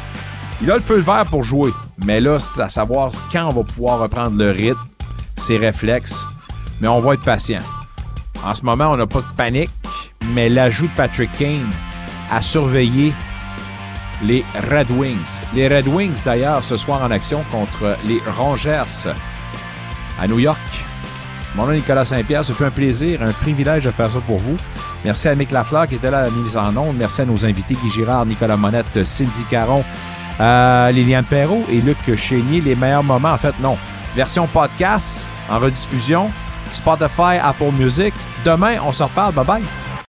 Il a le feu vert pour jouer. Mais là, c'est à savoir quand on va pouvoir reprendre le rythme, ses réflexes. Mais on va être patient. En ce moment, on n'a pas de panique, mais l'ajout de Patrick Kane a surveillé les Red Wings. Les Red Wings, d'ailleurs, ce soir en action contre les Rangers à New York. Mon nom est Nicolas Saint-Pierre. Ce fut un plaisir, un privilège de faire ça pour vous. Merci à Mick Lafleur qui était là à la mise en onde. Merci à nos invités Guy Girard, Nicolas Monette, Cindy Caron, euh, Liliane Perrault et Luc Chénier. Les meilleurs moments, en fait, non. Version podcast en rediffusion, Spotify, Apple Music. Demain, on se reparle. Bye bye.